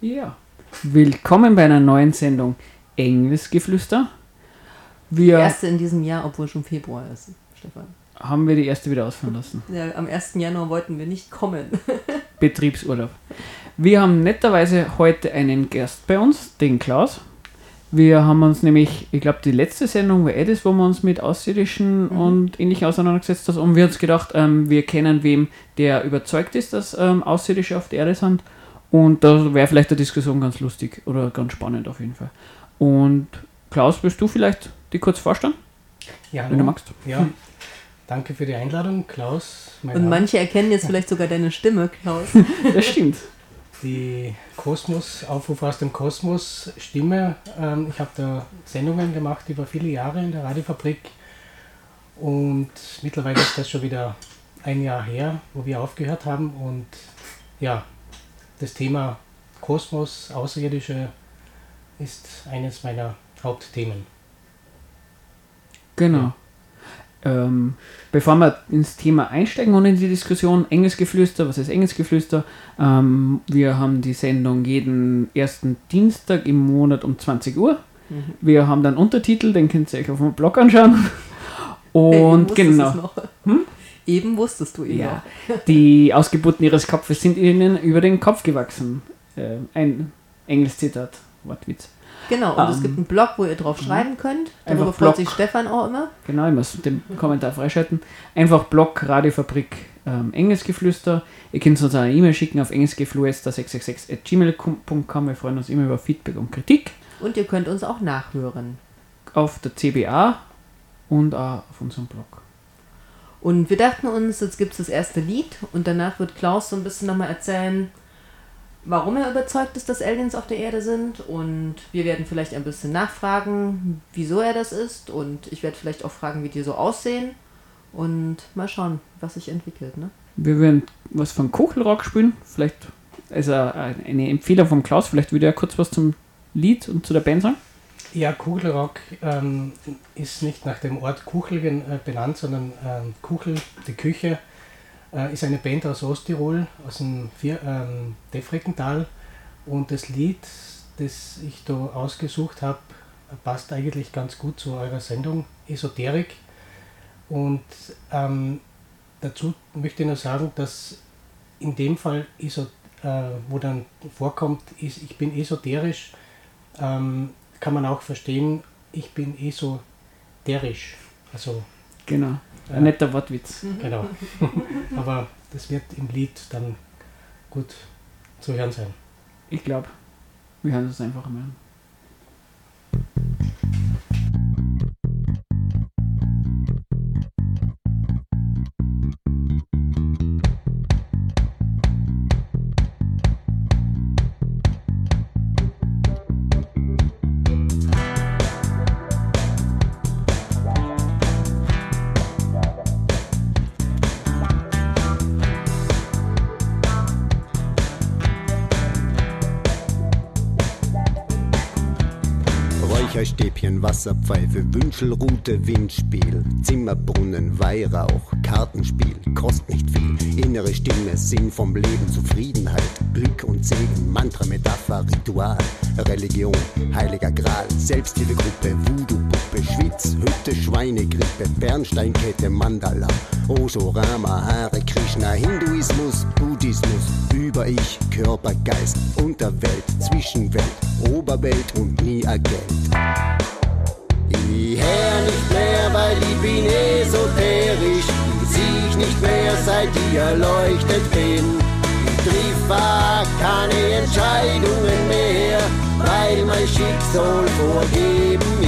Ja, willkommen bei einer neuen Sendung Engelsgeflüster. Die Wir erste in diesem Jahr, obwohl schon Februar ist, Stefan. haben wir die erste wieder ausfahren lassen. Ja, am 1. Januar wollten wir nicht kommen. Betriebsurlaub. Wir haben netterweise heute einen Gast bei uns, den Klaus. Wir haben uns nämlich, ich glaube, die letzte Sendung war eh das, wo wir uns mit Außerirdischen und Ähnlichem auseinandergesetzt haben. Und wir haben uns gedacht, ähm, wir kennen wem, der überzeugt ist, dass ähm, Außerirdische auf der Erde sind. Und da wäre vielleicht eine Diskussion ganz lustig oder ganz spannend auf jeden Fall. Und Klaus, willst du vielleicht die kurz vorstellen, Ja, wenn du hallo. magst? Ja, danke für die Einladung, Klaus. Mein Und Name. manche erkennen jetzt vielleicht sogar deine Stimme, Klaus. Das stimmt. Die Kosmos, Aufruf aus dem Kosmos Stimme. Ähm, ich habe da Sendungen gemacht über viele Jahre in der Radiofabrik und mittlerweile ist das schon wieder ein Jahr her, wo wir aufgehört haben und ja, das Thema Kosmos, Außerirdische ist eines meiner Hauptthemen. Genau. Ähm, bevor wir ins Thema einsteigen und in die Diskussion Engelsgeflüster, was ist Engelsgeflüster? Ähm, wir haben die Sendung jeden ersten Dienstag im Monat um 20 Uhr. Mhm. Wir haben dann Untertitel, den könnt ihr euch auf dem Blog anschauen. Eben Und wusstest genau, Noch. Eben wusstest du ihn ja, die Ausgeburten ihres Kopfes sind ihnen über den Kopf gewachsen. Äh, ein Engelszitat, Wortwitz. Genau, und es Ähm, gibt einen Blog, wo ihr drauf schreiben könnt. Darüber freut Blog. sich Stefan auch immer. Genau, ich muss den Kommentar freischalten. Einfach Blog Radiofabrik ähm, Engelsgeflüster. Ihr könnt uns eine E-Mail schicken auf engelsgeflüster666.gmail.com. Wir freuen uns immer über Feedback und Kritik. Und ihr könnt uns auch nachhören. Auf der CBA und auch auf unserem Blog. Und wir dachten uns, jetzt gibt es das erste Lied und danach wird Klaus so ein bisschen nochmal erzählen, warum er überzeugt ist, dass Aliens auf der Erde sind. Und wir werden vielleicht ein bisschen nachfragen, wieso er das ist. Und ich werde vielleicht auch fragen, wie die so aussehen. Und mal schauen, was sich entwickelt. Ne? Wir werden was von Kuchelrock spielen. Vielleicht also eine Empfehlung von Klaus. Vielleicht würde er kurz was zum Lied und zu der Band sagen. Ja, Kuchelrock ähm, ist nicht nach dem Ort Kuchel äh, benannt, sondern ähm, Kuchel, die Küche, äh, ist eine Band aus Osttirol, aus dem Vier, ähm, Defreckental. Und das Lied, das ich da ausgesucht habe, passt eigentlich ganz gut zu eurer Sendung Esoterik. Und ähm, dazu möchte ich nur sagen, dass in dem Fall, äh, wo dann vorkommt, ist, ich bin esoterisch, ähm, kann man auch verstehen, ich bin esoterisch. Also, Genau. Ja. Ein netter Wortwitz. genau. Aber das wird im Lied dann gut zu hören sein. Ich glaube, wir hören es einfach mal an. Wasserpfeife, Wünschelrute, Windspiel, Zimmerbrunnen, Weihrauch, Kartenspiel, kostet nicht viel. Innere Stimme, Sinn vom Leben, Zufriedenheit, Glück und Segen, Mantra, Metapher, Ritual, Religion, Heiliger Gral, Selbsthilfegruppe, Voodoo-Puppe, Schwitz, Hütte, Schweinegrippe, Bernsteinkette, Mandala, Osorama, Hare Krishna, Hinduismus, Buddhismus, Über-Ich, Körper, Geist, Unterwelt, Zwischenwelt, Oberwelt und nie Geld. Ich hör nicht mehr, weil ich bin esoterisch. Ich sieh nicht mehr, seit ich erleuchtet bin. Ich triff keine Entscheidungen mehr, weil mein Schicksal vorgeben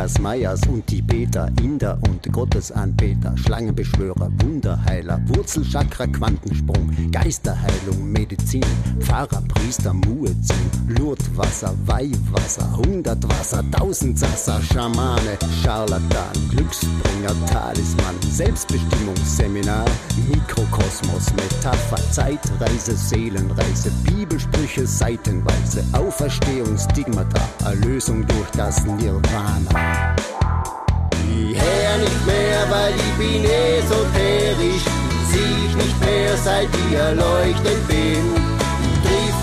Inkas, Mayas und Tibeter, Inder und Gottesanbeter, Schlangenbeschwörer, Wunderheiler, Wurzelchakra, Quantensprung, Geisterheilung, Medizin, Pfarrer, Priester, Muezzin, Lurtwasser, Weihwasser, Hundertwasser, Tausendsasser, Schamane, Scharlatan, Glücksbringer, Talisman, Selbstbestimmungsseminar, Mikrokosmos, Metapher, Zeitreise, Seelenreise, Bibelsprüche seitenweise, Auferstehungsstigmata, Erlösung durch das Nirvana. Hör nicht mehr, weil ich bin esoterisch, sieh ich nicht mehr, seit ich erleuchtet bin. Triff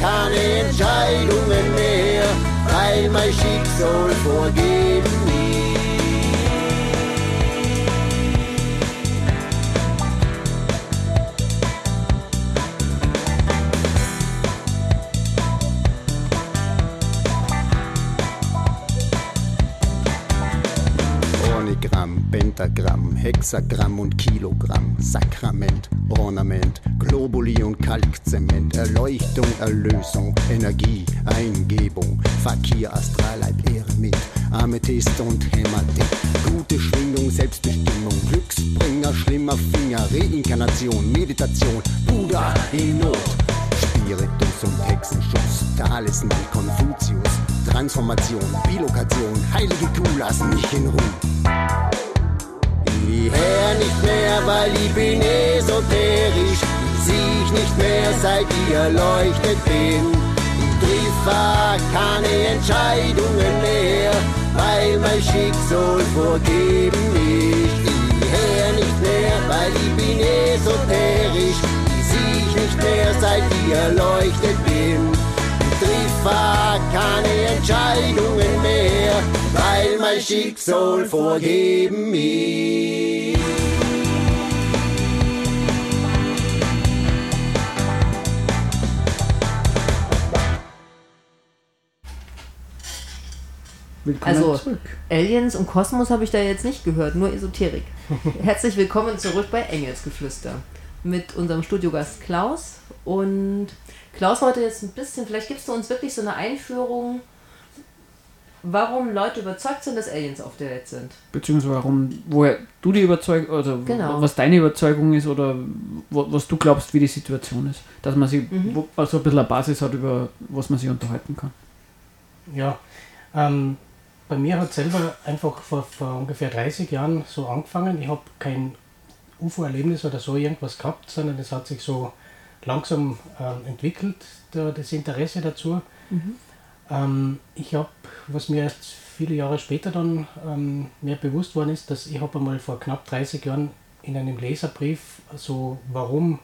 keine Entscheidungen mehr, weil mein Schicksal vorgeben Pentagramm, Hexagramm und Kilogramm, Sakrament, Ornament, Globuli und Kalkzement, Erleuchtung, Erlösung, Energie, Eingebung, Fakir, Astralleib, Eremit, Amethyst und Hämatit, gute Schwingung, Selbstbestimmung, Glücksbringer, schlimmer Finger, Reinkarnation, Meditation, Buddha in Not, Spiritus und Hexenschutz, Talisman, Konfuzius, Transformation, Bilokation, heilige Kuh, lass mich in Ruhe. Ich hör nicht mehr, weil ich bin esoterisch. Sieh ich nicht mehr, seit ich erleuchtet bin. Triff keine Entscheidungen mehr, weil mein Schicksal vorgeben ist. Ich hör nicht mehr, weil ich bin esoterisch. Sieh ich nicht mehr, seit ich erleuchtet bin triff keine Entscheidungen mehr, weil mein Schicksal vorgeben ist. Willkommen also zurück. Aliens und Kosmos habe ich da jetzt nicht gehört, nur Esoterik. Herzlich willkommen zurück bei Engelsgeflüster mit unserem Studiogast Klaus und Klaus heute jetzt ein bisschen, vielleicht gibst du uns wirklich so eine Einführung, warum Leute überzeugt sind, dass Aliens auf der Welt sind. Beziehungsweise warum, woher du die Überzeugung, oder genau. was deine Überzeugung ist oder was du glaubst, wie die Situation ist. Dass man sich mhm. also ein bisschen eine Basis hat, über was man sich unterhalten kann. Ja, ähm, bei mir hat selber einfach vor, vor ungefähr 30 Jahren so angefangen. Ich habe kein UFO-Erlebnis oder so irgendwas gehabt, sondern es hat sich so langsam äh, entwickelt, da, das Interesse dazu. Mhm. Ähm, ich habe, was mir erst viele Jahre später dann ähm, mehr bewusst worden ist, dass ich habe einmal vor knapp 30 Jahren in einem Leserbrief so warum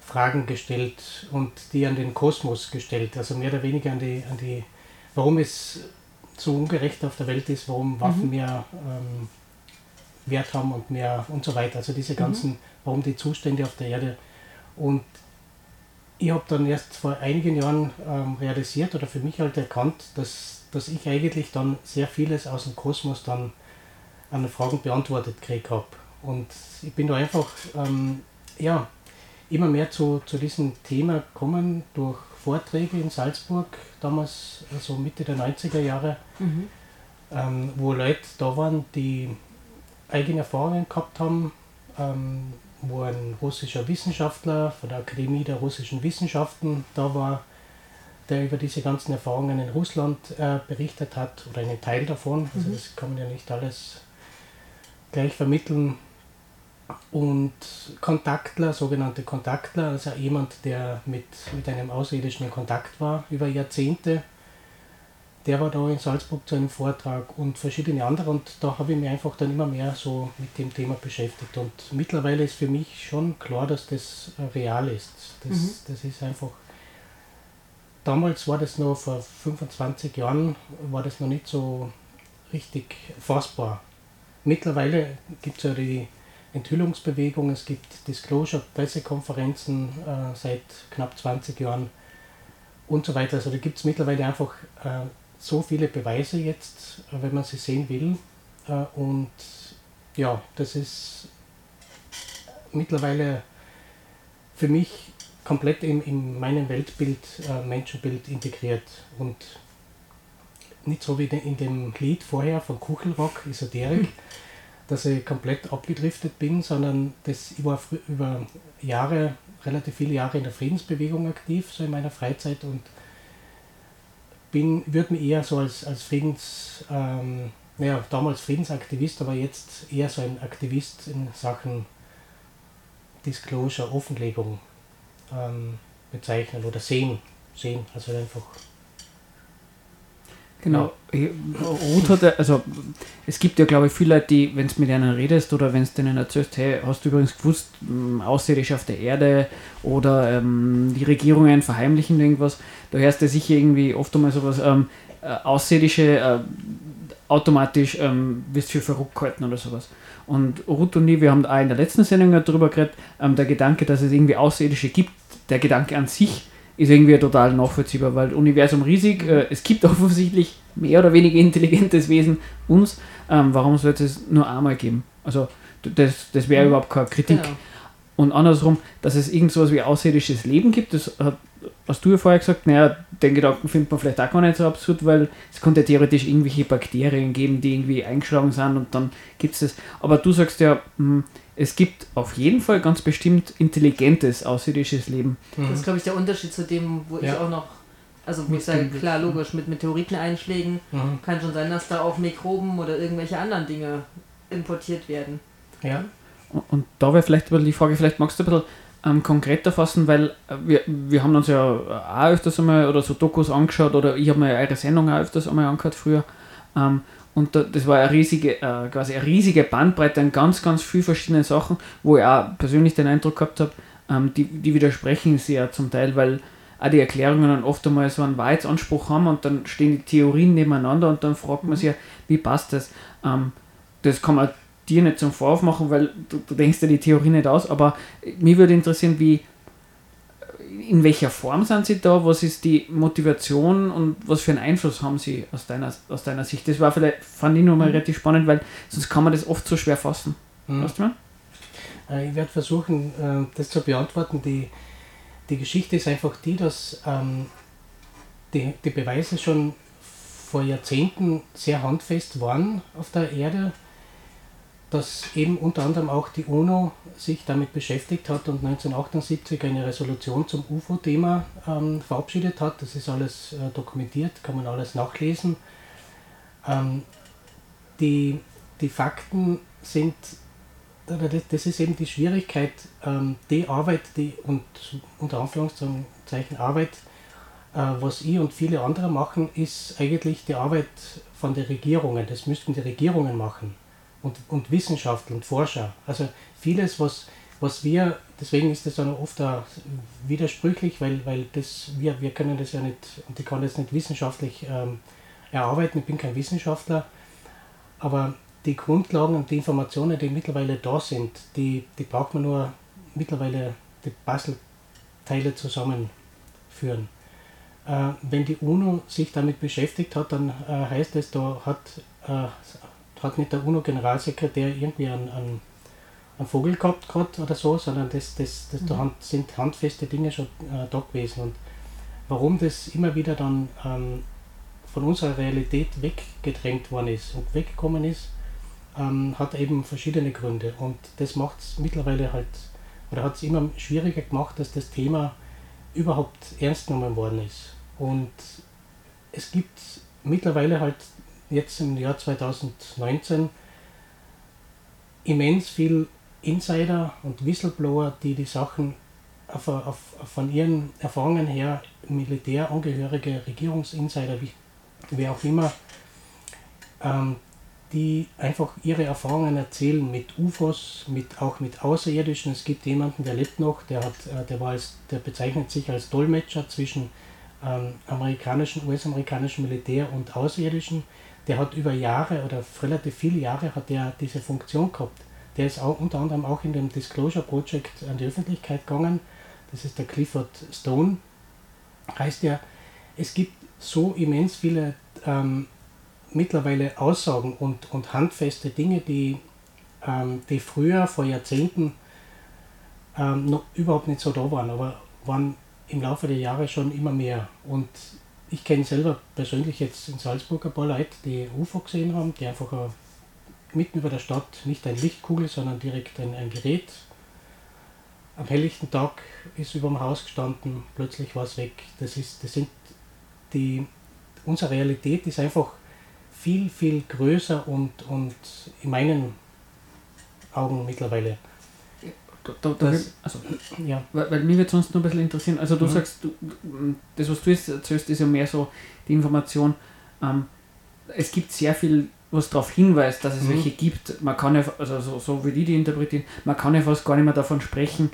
Fragen gestellt und die an den Kosmos gestellt, also mehr oder weniger an die, an die warum es so ungerecht auf der Welt ist, warum Waffen mhm. mehr ähm, Wert haben und mehr und so weiter. Also diese mhm. ganzen, mhm. warum die Zustände auf der Erde. Und ich habe dann erst vor einigen Jahren ähm, realisiert oder für mich halt erkannt, dass, dass ich eigentlich dann sehr vieles aus dem Kosmos dann an Fragen beantwortet gekriegt habe. Und ich bin da einfach ähm, ja, immer mehr zu, zu diesem Thema gekommen durch Vorträge in Salzburg, damals also Mitte der 90er Jahre, mhm. ähm, wo Leute da waren, die eigene Erfahrungen gehabt haben, ähm, wo ein russischer Wissenschaftler von der Akademie der russischen Wissenschaften da war, der über diese ganzen Erfahrungen in Russland äh, berichtet hat oder einen Teil davon. Also mhm. das kann man ja nicht alles gleich vermitteln. Und Kontaktler, sogenannte Kontaktler, also jemand, der mit, mit einem Außerirdischen in Kontakt war über Jahrzehnte, der war da in Salzburg zu einem Vortrag und verschiedene andere und da habe ich mich einfach dann immer mehr so mit dem Thema beschäftigt und mittlerweile ist für mich schon klar, dass das real ist. Das, mhm. das ist einfach, damals war das noch vor 25 Jahren, war das noch nicht so richtig fassbar. Mittlerweile gibt es ja die Enthüllungsbewegung, es gibt Disclosure-Pressekonferenzen äh, seit knapp 20 Jahren und so weiter. Also da gibt es mittlerweile einfach äh, so viele Beweise jetzt, äh, wenn man sie sehen will. Äh, und ja, das ist mittlerweile für mich komplett in, in meinem Weltbild, äh, Menschenbild integriert. Und nicht so wie in dem Lied vorher von Kuchelrock, Esoterik, mhm. dass ich komplett abgedriftet bin, sondern das, ich war über Jahre, relativ viele Jahre in der Friedensbewegung aktiv, so in meiner Freizeit und bin, würde mich eher so als, als Friedens, ähm, naja, damals Friedensaktivist, aber jetzt eher so ein Aktivist in Sachen Disclosure, Offenlegung ähm, bezeichnen oder sehen. Sehen, also einfach Genau. Ruth hat, also es gibt ja glaube ich viele Leute, die, wenn du mit ihnen redest oder wenn du denen erzählst, hey, hast du übrigens gewusst, ähm, auf der Erde oder ähm, die Regierungen verheimlichen irgendwas, da hörst du sicher irgendwie oft einmal sowas, ähm, äh, Außerirdische äh, automatisch ähm, wirst für verrückt gehalten oder sowas. Und Ruth und ich, wir haben auch in der letzten Sendung darüber geredet, ähm, der Gedanke, dass es irgendwie Außerirdische gibt, der Gedanke an sich ist irgendwie total nachvollziehbar, weil Universum riesig, äh, es gibt offensichtlich mehr oder weniger intelligentes Wesen uns, ähm, warum sollte es nur einmal geben? Also das, das wäre mhm. überhaupt keine Kritik. Genau. Und andersrum, dass es irgend sowas wie außerirdisches Leben gibt, das hat, hast du ja vorher gesagt, naja, den Gedanken findet man vielleicht auch gar nicht so absurd, weil es könnte ja theoretisch irgendwelche Bakterien geben, die irgendwie eingeschlagen sind und dann gibt es das. Aber du sagst ja, mh, hm, es gibt auf jeden Fall ganz bestimmt intelligentes außerirdisches Leben. Das ist, glaube ich, der Unterschied zu dem, wo ja. ich auch noch, also wo ich sage, klar, logisch, mit Meteoriteneinschlägen mhm. kann schon sein, dass da auch Mikroben oder irgendwelche anderen Dinge importiert werden. Ja. Und, und da wäre vielleicht die Frage, vielleicht magst du ein bisschen ähm, konkreter fassen, weil äh, wir, wir haben uns ja auch öfters einmal oder so Dokus angeschaut oder ich habe mir eure Sendung auch öfters einmal angehört früher. Ähm, und das war eine riesige, äh, quasi eine riesige Bandbreite an ganz, ganz vielen verschiedenen Sachen, wo ich auch persönlich den Eindruck gehabt habe, ähm, die, die widersprechen sehr zum Teil, weil auch die Erklärungen dann oft einmal so einen Wahrheitsanspruch haben und dann stehen die Theorien nebeneinander und dann fragt man sich ja, wie passt das? Ähm, das kann man dir nicht zum Vorwurf machen, weil du, du denkst ja die Theorie nicht aus, aber mich würde interessieren, wie, in welcher Form sind sie da? Was ist die Motivation und was für einen Einfluss haben sie aus deiner, aus deiner Sicht? Das war vielleicht, fand ich nochmal mhm. relativ spannend, weil sonst kann man das oft so schwer fassen. Mhm. Weißt du äh, Ich werde versuchen, äh, das zu beantworten. Die, die Geschichte ist einfach die, dass ähm, die, die Beweise schon vor Jahrzehnten sehr handfest waren auf der Erde dass eben unter anderem auch die UNO sich damit beschäftigt hat und 1978 eine Resolution zum UFO-Thema ähm, verabschiedet hat. Das ist alles äh, dokumentiert, kann man alles nachlesen. Ähm, die, die Fakten sind, das ist eben die Schwierigkeit, ähm, die Arbeit, die und unter Anführungszeichen Arbeit, äh, was ich und viele andere machen, ist eigentlich die Arbeit von den Regierungen. Das müssten die Regierungen machen und, und Wissenschaftler und Forscher. Also vieles, was, was wir, deswegen ist das dann oft auch widersprüchlich, weil, weil das, wir, wir können das ja nicht, und ich kann das nicht wissenschaftlich ähm, erarbeiten, ich bin kein Wissenschaftler, aber die Grundlagen und die Informationen, die mittlerweile da sind, die, die braucht man nur mittlerweile die Puzzleteile zusammenführen. Äh, wenn die UNO sich damit beschäftigt hat, dann äh, heißt es, da hat äh, hat nicht der UNO-Generalsekretär irgendwie einen, einen, einen, Vogel gehabt grad oder so, sondern das, das, das mhm. da sind handfeste Dinge schon äh, da gewesen. Und warum das immer wieder dann ähm, von unserer Realität weggedrängt worden ist und weggekommen ist, ähm, hat eben verschiedene Gründe. Und das macht es mittlerweile halt, oder hat es immer schwieriger gemacht, dass das Thema überhaupt ernst genommen worden ist. Und es gibt mittlerweile halt jetzt im Jahr 2019 immens viel Insider und Whistleblower, die die Sachen auf, auf, von ihren Erfahrungen her, Militärangehörige, Regierungsinsider, wie, wer auch immer, ähm, die einfach ihre Erfahrungen erzählen mit UFOs, mit, auch mit Außerirdischen. Es gibt jemanden, der lebt noch, der, hat, äh, der, war als, der bezeichnet sich als Dolmetscher zwischen ähm, amerikanischen, US-amerikanischen Militär und Außerirdischen der hat über Jahre oder relativ viele Jahre hat der diese Funktion gehabt. Der ist auch unter anderem auch in dem Disclosure Project an die Öffentlichkeit gegangen. Das ist der Clifford Stone. Heißt ja, es gibt so immens viele ähm, mittlerweile Aussagen und, und handfeste Dinge, die, ähm, die früher vor Jahrzehnten ähm, noch überhaupt nicht so da waren, aber waren im Laufe der Jahre schon immer mehr. Und ich kenne selber persönlich jetzt in Salzburg ein paar Leute, die UFO gesehen haben, die einfach ein, mitten über der Stadt nicht ein Lichtkugel, sondern direkt ein, ein Gerät. Am helllichten Tag ist über dem Haus gestanden, plötzlich war es weg. Das, ist, das sind die, unsere Realität ist einfach viel, viel größer und, und in meinen Augen mittlerweile. Da, da, da Das- also, Ja, weil, weil mich würde sonst noch ein bisschen interessieren. Also du Mhm. sagst, du, du- das was du jetzt erzählst, ist ja mehr so die Information. Ähm, es gibt sehr viel, was darauf hinweist, dass es Mhm. welche gibt. Man kann ja, also so, so wie die die interpretieren, man kann ja fast gar nicht mehr davon sprechen.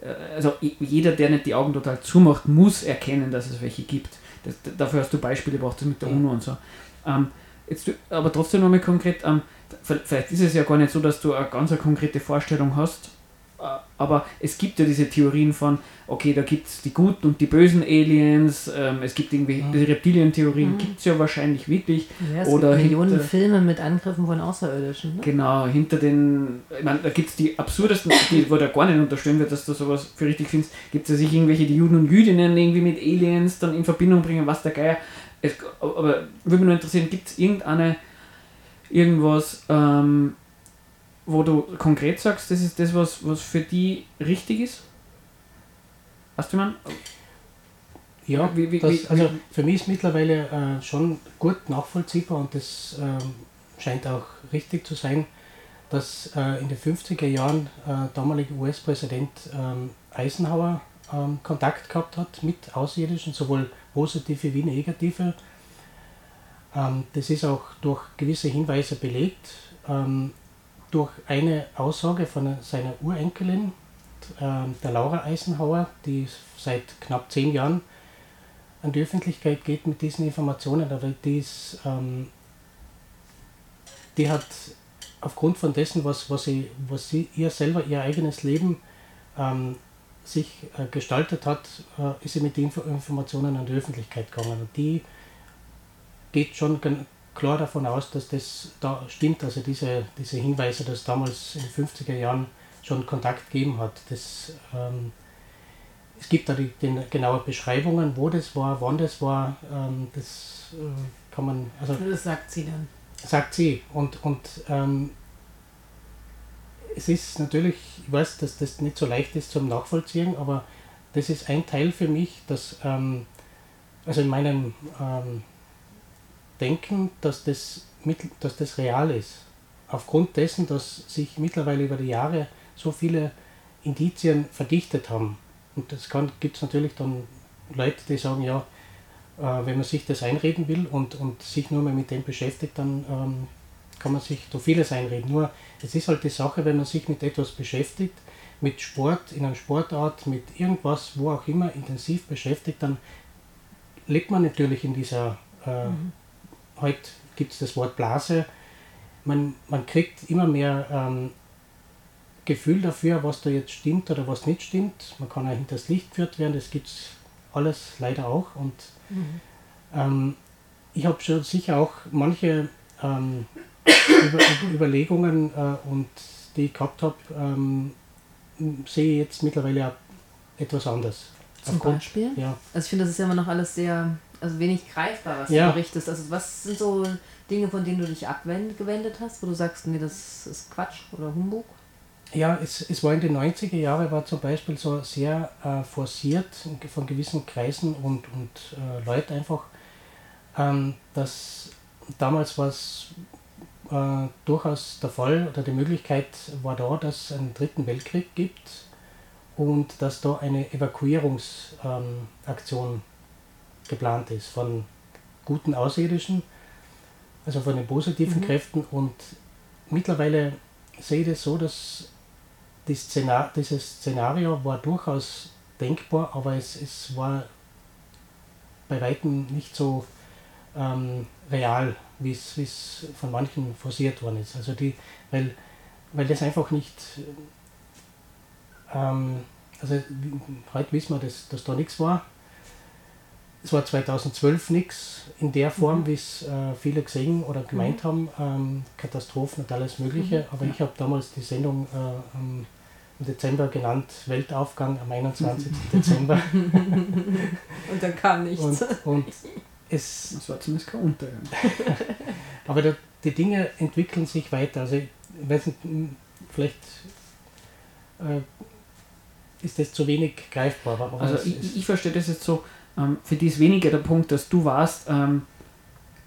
äh, Also jeder, der nicht die Augen total zumacht, muss erkennen, dass es welche gibt. Das, dafür hast du Beispiele gebracht, das mit der. UNO und so. Ähm, jetzt, du- aber trotzdem nochmal konkret, ähm, vielleicht ist es ja gar nicht so, dass du eine ganz eine konkrete Vorstellung hast, aber es gibt ja diese Theorien von, okay, da gibt es die guten und die bösen Aliens, ähm, es gibt irgendwie, Mhm. die Reptilientheorien Mhm. gibt es ja wahrscheinlich wirklich, Ja, es Oder gibt Millionen hinter- Filme mit Angriffen von Außerirdischen. Ne? genau, hinter den, ich meine, da gibt es die absurdesten, die, wo da gar nicht unterstellen wird, dass du sowas für richtig findest, gibt es ja sich irgendwelche, die Juden und Jüdinnen irgendwie mit Aliens dann in Verbindung bringen, was der Geier, es, aber würde mich nur interessieren, gibt es irgendeine, irgendwas, ähm, wo du konkret sagst, das ist das, was, was für die richtig ist? Weißt du, man? ja Wie- wie- das, wie- also für mich ist mittlerweile äh, schon gut nachvollziehbar und das ähm, scheint auch richtig zu sein, dass äh, in den 50er Jahren äh, damaliger US-Präsident ähm, Eisenhower ähm, Kontakt gehabt hat mit Außerirdischen, sowohl positive wie negative. Ähm, das ist auch durch gewisse Hinweise belegt. Durch eine Aussage von seiner Urenkelin, ähm, der Laura Eisenhower, die seit knapp zehn Jahren an die Öffentlichkeit geht mit diesen Informationen, aber die, ist, ähm, die hat aufgrund von dessen, was, was, sie, was sie ihr selber, ihr eigenes Leben ähm, sich äh, gestaltet hat, äh, ist sie mit den Info Informationen an die Öffentlichkeit gegangen. Und die geht schon klar davon aus, dass das da stimmt, also diese, diese Hinweise, dass damals in den 50er Jahren schon Kontakt gegeben hat. Das, ähm, es gibt da die, die genaue Beschreibungen, wo das war, wann das war, ähm, das äh, kann man, also Das sagt sie dann. sagt sie. Und, und ähm, es ist natürlich, ich weiß, dass das nicht so leicht ist zum Nachvollziehen, aber das ist ein Teil für mich, dass, ähm, also in meinem ähm, Denken, dass das, dass das real ist. Aufgrund dessen, dass sich mittlerweile über die Jahre so viele Indizien verdichtet haben. Und das gibt es natürlich dann Leute, die sagen, ja, äh, wenn man sich das einreden will und, und sich nur mal mit dem beschäftigt, dann ähm, kann man sich da vieles einreden. Nur es ist halt die Sache, wenn man sich mit etwas beschäftigt, mit Sport, in einer Sportart, mit irgendwas, wo auch immer intensiv beschäftigt, dann lebt man natürlich in dieser, äh, heute gibt es das Wort Blase, man, man kriegt immer mehr ähm, Gefühl dafür, was da jetzt stimmt oder was nicht stimmt. Man kann auch hinters Licht geführt werden, das gibt es alles leider auch. Und ähm, ich habe schon sicher auch manche ähm, Über Überlegungen äh, und die ich gehabt habe, ähm, sehe ich jetzt mittlerweile auch etwas anders. Zum Aufgrund- Beispiel? Ja, Also ich finde, das ist ja immer noch alles sehr, also wenig greifbar, was Ja. du berichtest. Also was sind so Dinge, von denen du dich abgewendet hast, wo du sagst, nee, das ist Quatsch oder Humbug? Ja, es, es war in den 90er Jahren, war zum Beispiel so sehr äh, forciert von gewissen Kreisen und, und äh, Leuten einfach, ähm, dass damals war es äh, durchaus der Fall oder die Möglichkeit war da, dass es einen dritten Weltkrieg gibt und dass da eine Evakuierungsaktion ähm, geplant ist von guten Außerirdischen, also von den positiven Mhm. Kräften und mittlerweile sehe ich das so, dass die Szenar dieses Szenario war durchaus denkbar, aber es, es war bei weitem nicht so ähm, real, wie es von manchen forciert worden ist. Also die, weil, weil das einfach nicht, ähm, also heute wissen wir, dass, dass da nichts war. Es war 2012 nichts in der Form, wie es äh, viele gesehen oder gemeint haben, ähm, Katastrophen und alles Mögliche. Aber ich habe damals die Sendung äh, im Dezember genannt, Weltaufgang am 21. Dezember. Und dann kam nichts. Und, und es. Das war zumindest kein Untergang. aber der, die Dinge entwickeln sich weiter. Also, ich weiß nicht, vielleicht äh, ist das zu wenig greifbar. Aber Also ich, ich verstehe das jetzt so, ähm, für die ist weniger der Punkt, dass du warst, ähm,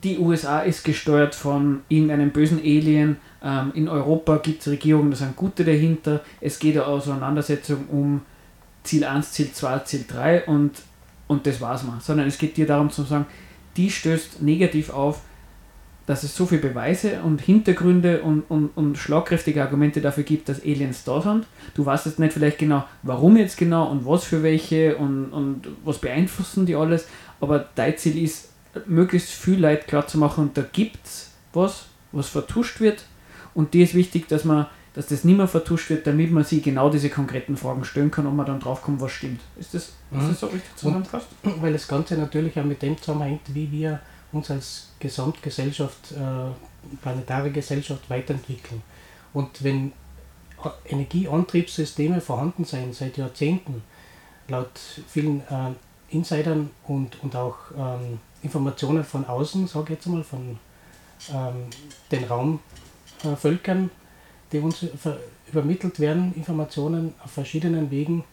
die USA ist gesteuert von irgendeinem bösen Alien, ähm, in Europa gibt es Regierungen, da sind gute dahinter, es geht eine Auseinandersetzung um Ziel 1, Ziel 2, Ziel 3 und, und das war's mal. Sondern es geht dir darum zu sagen, die stößt negativ auf, dass es so viele Beweise und Hintergründe und, und, und schlagkräftige Argumente dafür gibt, dass Aliens da sind. Du weißt jetzt nicht vielleicht genau, warum jetzt genau und was für welche und, und was beeinflussen die alles, aber dein Ziel ist, möglichst viel Leid klar zu machen und da gibt es was, was vertuscht wird und dir ist wichtig, dass man dass das nicht mehr vertuscht wird, damit man sich genau diese konkreten Fragen stellen kann und man dann drauf kommt, was stimmt. Ist das, Mhm. ist das so richtig zusammengefasst? weil das Ganze natürlich auch mit dem zusammenhängt, wie wir uns als Gesamtgesellschaft, äh, planetare Gesellschaft weiterentwickeln. Und wenn Energieantriebssysteme vorhanden sein seit Jahrzehnten, laut vielen äh, Insidern und, und auch ähm, Informationen von außen, sage ich jetzt mal, von ähm, den Raumvölkern, äh, die uns übermittelt werden, Informationen auf verschiedenen Wegen,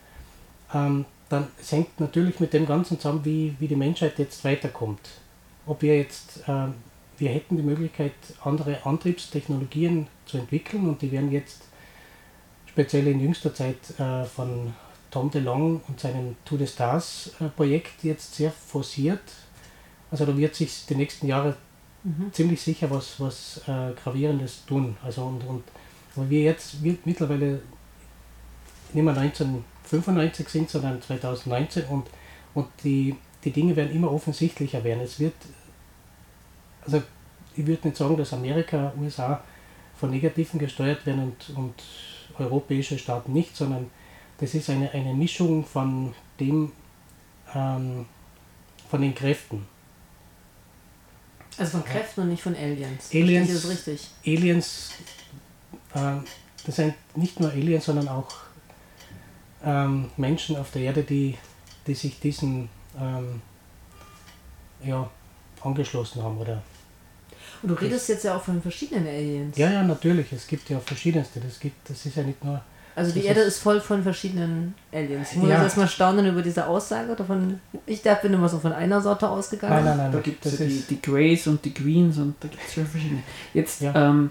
ähm, dann es hängt natürlich mit dem Ganzen zusammen, wie, wie die Menschheit jetzt weiterkommt. Ob wir jetzt, ähm, wir hätten die Möglichkeit, andere Antriebstechnologien zu entwickeln und die werden jetzt speziell in jüngster Zeit äh, von Tom DeLong und seinem To the Stars äh, Projekt jetzt sehr forciert. Also da wird sich die nächsten Jahre Mhm. ziemlich sicher was, was äh, Gravierendes tun. Also und, und weil wir jetzt wir mittlerweile nicht mehr 1995 sind, sondern 2019 und, und die, die Dinge werden immer offensichtlicher werden. Es wird, also ich würde nicht sagen, dass Amerika, USA von Negativen gesteuert werden und, und europäische Staaten nicht, sondern das ist eine, eine Mischung von dem, ähm, von den Kräften. Also von Kräften und nicht von Aliens. Aliens- das richtig? Aliens, ähm, das sind nicht nur Aliens, sondern auch ähm, Menschen auf der Erde, die, die sich diesen ähm, ja, angeschlossen haben. Oder? Und du redest jetzt ja auch von verschiedenen Aliens. Ja, ja, natürlich. Es gibt ja verschiedenste. Das, gibt, das ist ja nicht nur. Also die Erde ist- ist voll von verschiedenen Aliens. Ich muss Ja. erstmal staunen über diese Aussage. Oder von, ich da bin immer so von einer Sorte ausgegangen. Nein, nein, nein. Da gibt es ja die, die Greys und die Queens und da gibt es ja verschiedene. Jetzt Ja. ähm,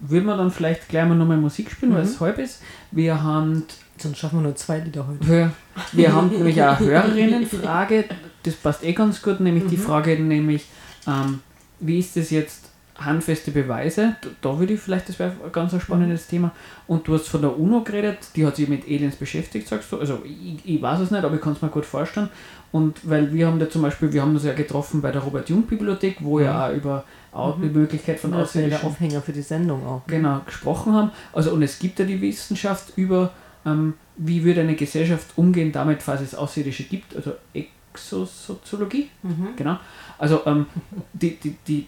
würden wir dann vielleicht gleich mal nochmal Musik spielen, weil Mhm. es halb ist. Wir haben, Sonst schaffen wir nur zwei Lieder heute. wir, wir haben nämlich auch eine Hörerinnenfrage, das passt eh ganz gut, nämlich die Mhm. Frage nämlich, ähm, wie ist das jetzt handfeste Beweise? Da, würde ich vielleicht, das wäre ein ganz ein spannendes Thema. Und du hast von der UNO geredet, die hat sich mit Aliens beschäftigt, sagst du. Also ich, ich weiß es nicht, aber ich kann es mir gut vorstellen. Und weil wir haben da zum Beispiel, wir haben uns ja getroffen bei der Robert-Jung-Bibliothek, wo ja auch über Au- Mhm. die Möglichkeit von Das wäre der Aufhänger für die Sendung auch. genau, gesprochen haben. Also und es gibt ja die Wissenschaft über, ähm, wie würde eine Gesellschaft umgehen damit, falls es Außerirdische gibt, also Exosoziologie, Mhm. genau. Also ähm, die, die, die,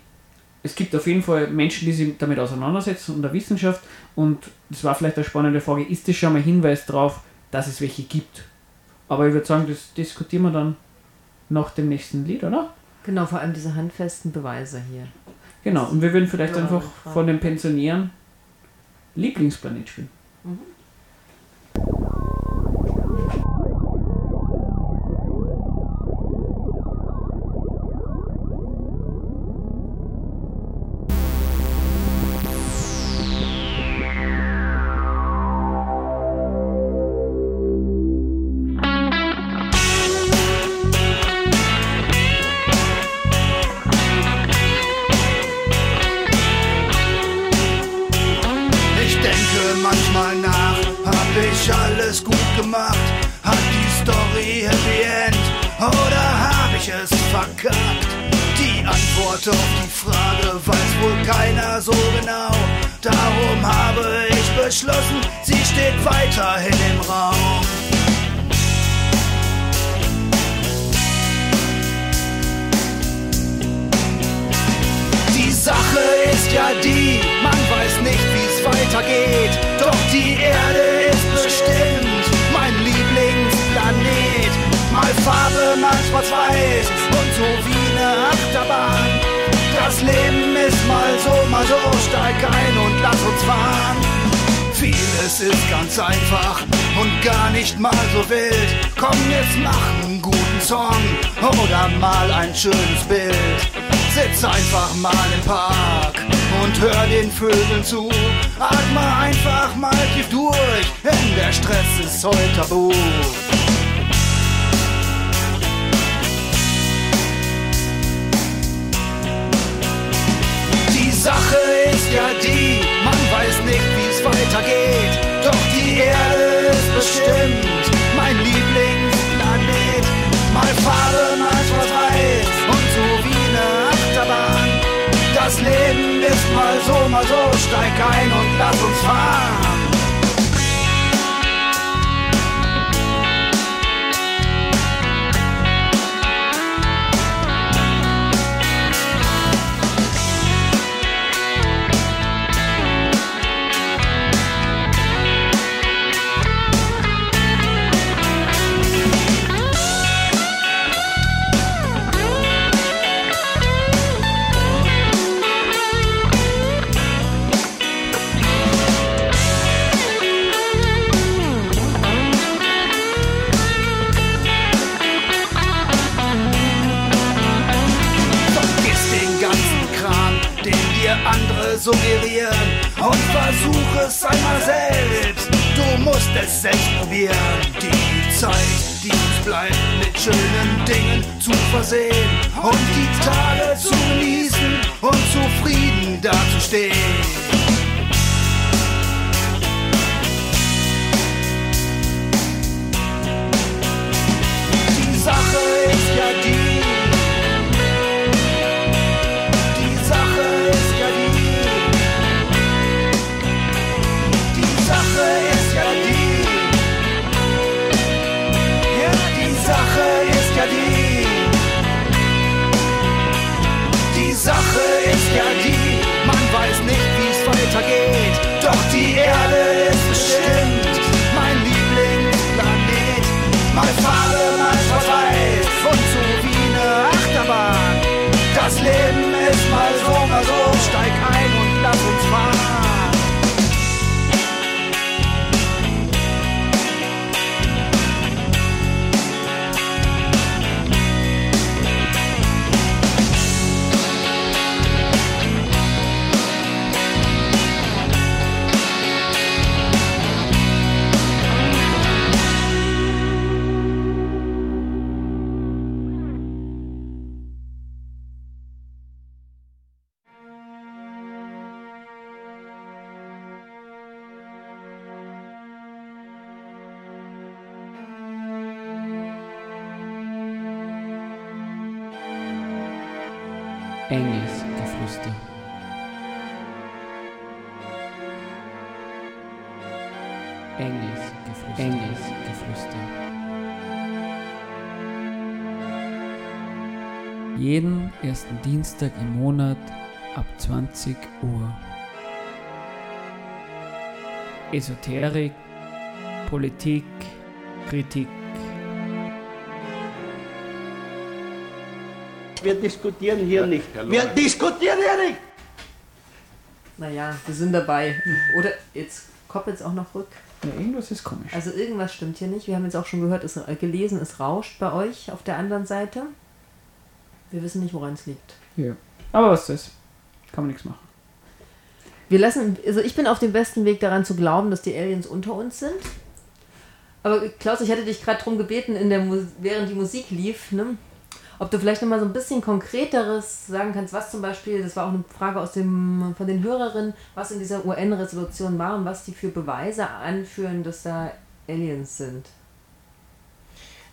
es gibt auf jeden Fall Menschen, die sich damit auseinandersetzen und der Wissenschaft und das war vielleicht eine spannende Frage, ist das schon mal Hinweis darauf, dass es welche gibt? Aber ich würde sagen, das diskutieren wir dann nach dem nächsten Lied, oder? Genau, vor allem diese handfesten Beweise hier. Genau, und wir würden vielleicht einfach von den Pensionären Lieblingsplanet spielen. Ich tabu. Die Sache ist ja die, man weiß nicht, wie es weitergeht. Doch die Erde ist bestimmt mein Lieblingsplanet. Mal Farbe, mal schwarz-weiß und so wie eine Achterbahn. Das Leben ist mal so, mal so, steig ein und lass uns fahren. Es selbst probieren. Die Zeit, die uns bleibt, mit schönen Dingen zu versehen und die Tage zu genießen und zufrieden dazustehen. Erde ist bestimmt mein Lieblingsplanet. Mal Farbe, mal schwarz-weiß und so wie eine Achterbahn. Das Leben ist mal so, mal so. Steig ersten Dienstag im Monat ab 20 Uhr. Esoterik, Politik, Kritik. Wir diskutieren hier nicht. Wir diskutieren hier nicht. Naja, wir sind dabei. Oder jetzt koppelt es auch noch rück. Ja, irgendwas ist komisch. Also irgendwas stimmt hier nicht. Wir haben jetzt auch schon gehört, es, äh, gelesen, es rauscht bei euch auf der anderen Seite. Wir wissen nicht, woran es liegt. Ja. Aber was ist? Kann man nichts machen. Wir lassen, also ich bin auf dem besten Weg daran zu glauben, dass die Aliens unter uns sind. Aber Klaus, ich hatte dich gerade darum gebeten, in der während die Musik lief, ne, ob du vielleicht nochmal so ein bisschen konkreteres sagen kannst, was zum Beispiel, das war auch eine Frage aus dem, von den Hörerinnen, was in dieser UN-Resolution war und was die für Beweise anführen, dass da Aliens sind.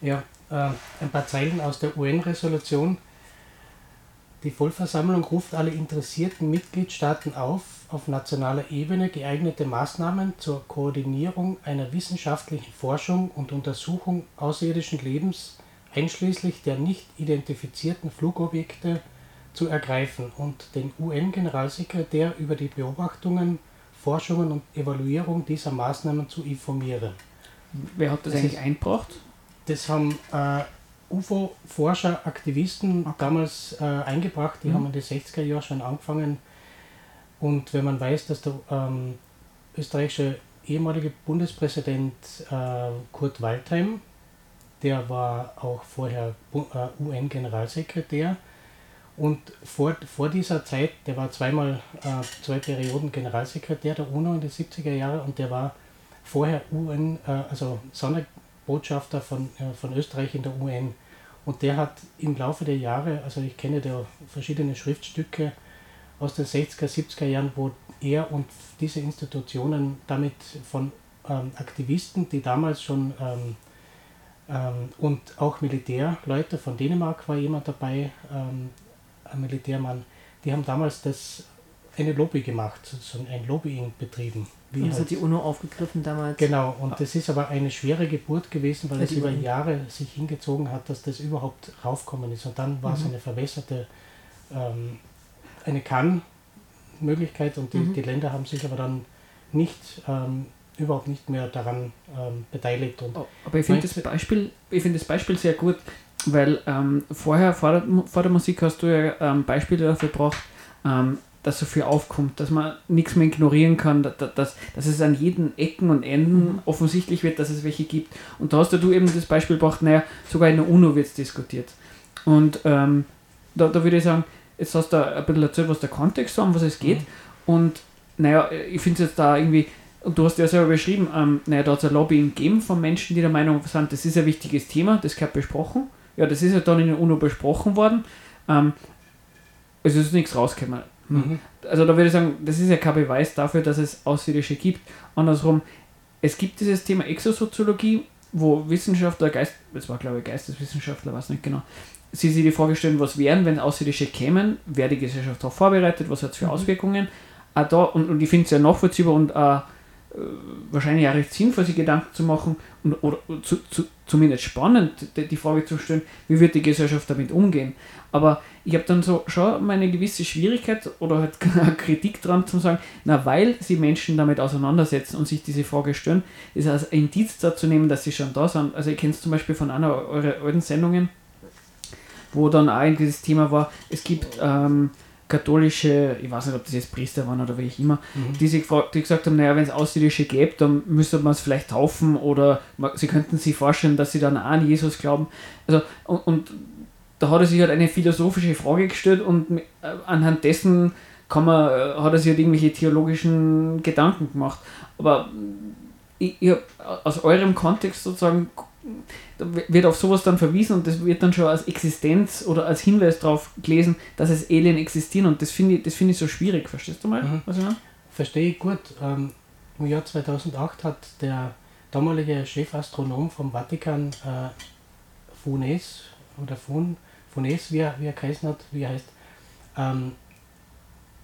Ja, äh, ein paar Zeilen aus der UN-Resolution. Die Vollversammlung ruft alle interessierten Mitgliedstaaten auf, auf nationaler Ebene geeignete Maßnahmen zur Koordinierung einer wissenschaftlichen Forschung und Untersuchung außerirdischen Lebens einschließlich der nicht identifizierten Flugobjekte zu ergreifen und den UN-Generalsekretär über die Beobachtungen, Forschungen und Evaluierung dieser Maßnahmen zu informieren. Wer hat das, Das eigentlich eingebracht? Das haben äh, UFO-Forscher, Aktivisten damals äh, eingebracht, die mhm. haben in den 60er Jahren schon angefangen. Und wenn man weiß, dass der ähm, österreichische ehemalige Bundespräsident äh, Kurt Waldheim, der war auch vorher äh, UN-Generalsekretär, und vor, vor dieser Zeit, der war zweimal, äh, zwei Perioden Generalsekretär der UNO in den 70er Jahren und der war vorher UN, äh, also Sonderbotschafter von, äh, von Österreich in der UN. Und der hat im Laufe der Jahre, also ich kenne da verschiedene Schriftstücke aus den 60er, 70er Jahren, wo er und diese Institutionen damit von ähm, Aktivisten, die damals schon ähm, ähm, und auch Militärleute von Dänemark war jemand dabei, ähm, ein Militärmann, die haben damals das eine Lobby gemacht, sozusagen ein Lobbying betrieben. Wie und das halt, hat die UNO aufgegriffen damals. Genau, und das ist aber eine schwere Geburt gewesen, weil es über Jahre sich hingezogen hat, dass das überhaupt raufkommen ist. Und dann war mhm. es eine verwässerte, ähm, eine Kann-Möglichkeit und die, mhm. die, Länder haben sich aber dann nicht, ähm, überhaupt nicht mehr daran ähm, beteiligt. Und oh, aber ich finde das, Beispiel, find das Beispiel sehr gut, weil ähm, vorher, vor der, vor der Musik hast du ja ähm, Beispiele dafür gebracht, ähm, dass so viel aufkommt, dass man nichts mehr ignorieren kann, dass, dass, dass es an jeden Ecken und Enden mhm. offensichtlich wird, dass es welche gibt. Und da hast du eben das Beispiel gebracht, naja, sogar in der UNO wird es diskutiert. Und ähm, da, da würde ich sagen, jetzt hast du ein bisschen erzählt, was der Kontext war, um was es geht. Mhm. Und naja, ich finde es jetzt da irgendwie, und du hast ja selber beschrieben, ähm, naja, da hat es ein Lobbying gegeben von Menschen, die der Meinung sind, das ist ein wichtiges Thema, das gehört besprochen. Ja, das ist ja dann in der UNO besprochen worden. Ähm, es ist nichts rausgekommen. Hm. Mhm. Also da würde ich sagen, das ist ja kein Beweis dafür, dass es Außerirdische gibt. Andersrum, es gibt dieses Thema Exosoziologie, wo Wissenschaftler, Geist, das war glaube ich Geisteswissenschaftler, weiß nicht genau, sie sich die Frage stellen, was wären, wenn Außerirdische kämen, wäre die Gesellschaft darauf vorbereitet, was hat es für mhm. Auswirkungen. Auch da, und, und ich finde es ja nachvollziehbar und äh, wahrscheinlich auch recht sinnvoll, sich Gedanken zu machen und, oder zu, zu, zumindest spannend, die, Frage zu stellen, wie wird die Gesellschaft damit umgehen. Aber ich habe dann so schon meine gewisse Schwierigkeit oder halt Kritik dran zu sagen, na, weil sie Menschen damit auseinandersetzen und sich diese Frage stellen, ist als Indiz dazu nehmen, dass sie schon da sind. Also ich kenne es zum Beispiel von einer eurer alten Sendungen, wo dann auch dieses Thema war, es gibt ähm, katholische, ich weiß nicht, ob das jetzt Priester waren oder wie ich immer, mhm. die, sich, die gesagt haben, naja, wenn es Außerirdische gäbe, dann müsste man es vielleicht taufen oder sie könnten sich vorstellen, dass sie dann auch an Jesus glauben. Also, und, und da hat er sich halt eine philosophische Frage gestellt und äh, anhand dessen kann man, äh, hat er sich halt irgendwelche theologischen Gedanken gemacht. Aber ich, ich aus eurem Kontext sozusagen wird auf sowas dann verwiesen und das wird dann schon als Existenz oder als Hinweis darauf gelesen, dass es Alien existieren und das finde ich, find ich so schwierig. Verstehst du mal? Mhm. Was ich meine? Verstehe ich gut. Ähm, Im Jahr 2008 hat der damalige Chefastronom vom Vatikan, äh, Funes, oder Fun, Funes, wie er, wie er geheißen hat, wie er heißt, ähm,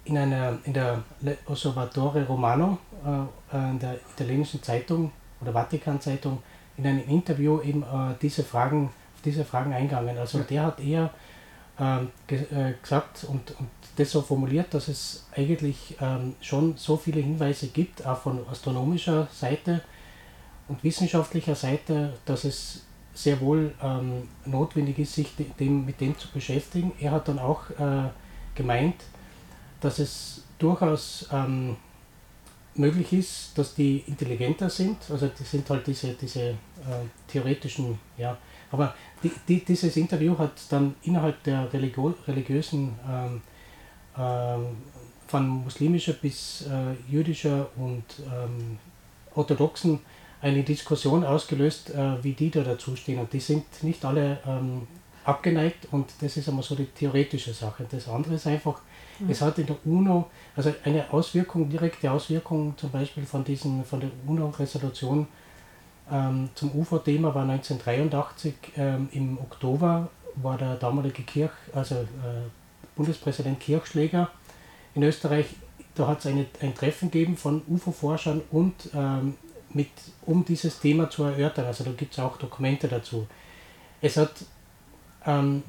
in, einer, in der Osservatore Romano, äh, äh in der italienischen Zeitung oder Vatikan-Zeitung, in einem Interview eben äh, diese Fragen, auf diese Fragen eingegangen. Also ja. der hat eher ähm, äh, gesagt und, und das so formuliert, dass es eigentlich ähm, schon so viele Hinweise gibt, auch von astronomischer Seite und wissenschaftlicher Seite, dass es sehr wohl ähm, notwendig ist, sich dem, mit dem zu beschäftigen. Er hat dann auch äh, gemeint, dass es durchaus ähm, möglich ist, dass die intelligenter sind. Also das sind halt diese, diese äh, theoretischen, ja. Aber die, die, dieses Interview hat dann innerhalb der Religio religiösen, ähm, ähm, von muslimischer bis äh, jüdischer und ähm, orthodoxen eine Diskussion ausgelöst, äh, wie die da dazu stehen. Und die sind nicht alle ähm, abgeneigt und das ist einmal so die theoretische Sache. Das andere ist einfach, mhm. es hat in der UNO, also eine Auswirkung, direkte Auswirkung zum Beispiel von, diesen, von der UNO-Resolution ähm, zum UFO-Thema war 1983 ähm, im Oktober war der damalige Kirch, also äh, Bundespräsident Kirchschläger in Österreich, da hat es ein Treffen gegeben von UFO-Forschern und ähm, mit, um dieses Thema zu erörtern. Also da gibt es auch Dokumente dazu. Es hat ähm,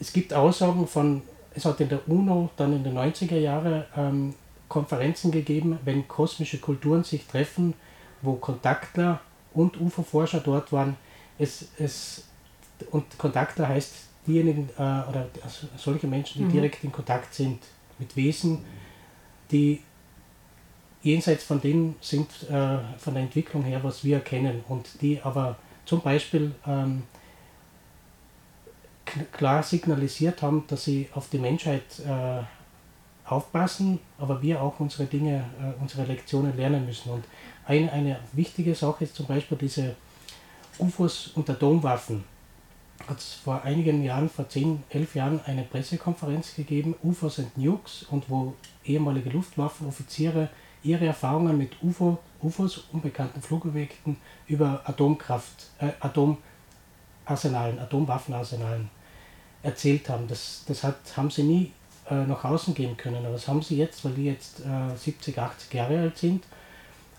es gibt Aussagen von, es hat in der UNO dann in den 90er Jahren ähm, Konferenzen gegeben, wenn kosmische Kulturen sich treffen, wo Kontaktler und UFO-Forscher dort waren. Es, es und Kontaktler heißt diejenigen äh, oder also solche Menschen, die Mhm. direkt in Kontakt sind mit Wesen, die jenseits von dem sind, äh, von der Entwicklung her, was wir kennen und die aber zum Beispiel ähm, klar signalisiert haben, dass sie auf die Menschheit äh, aufpassen, aber wir auch unsere Dinge, äh, unsere Lektionen lernen müssen. Und eine, eine wichtige Sache ist zum Beispiel diese UFOs und Atomwaffen. Hat es vor einigen Jahren, vor 10, 11 Jahren, eine Pressekonferenz gegeben, UFOs and Nukes, und wo ehemalige Luftwaffenoffiziere ihre Erfahrungen mit UFO, UFOs, unbekannten Flugobjekten, über Atomkraft, äh, Atomarsenalen, Atomwaffenarsenalen erzählt haben. Das, das hat, haben sie nie äh, nach außen gehen können, aber das haben sie jetzt, weil die jetzt äh, 70, 80 Jahre alt sind,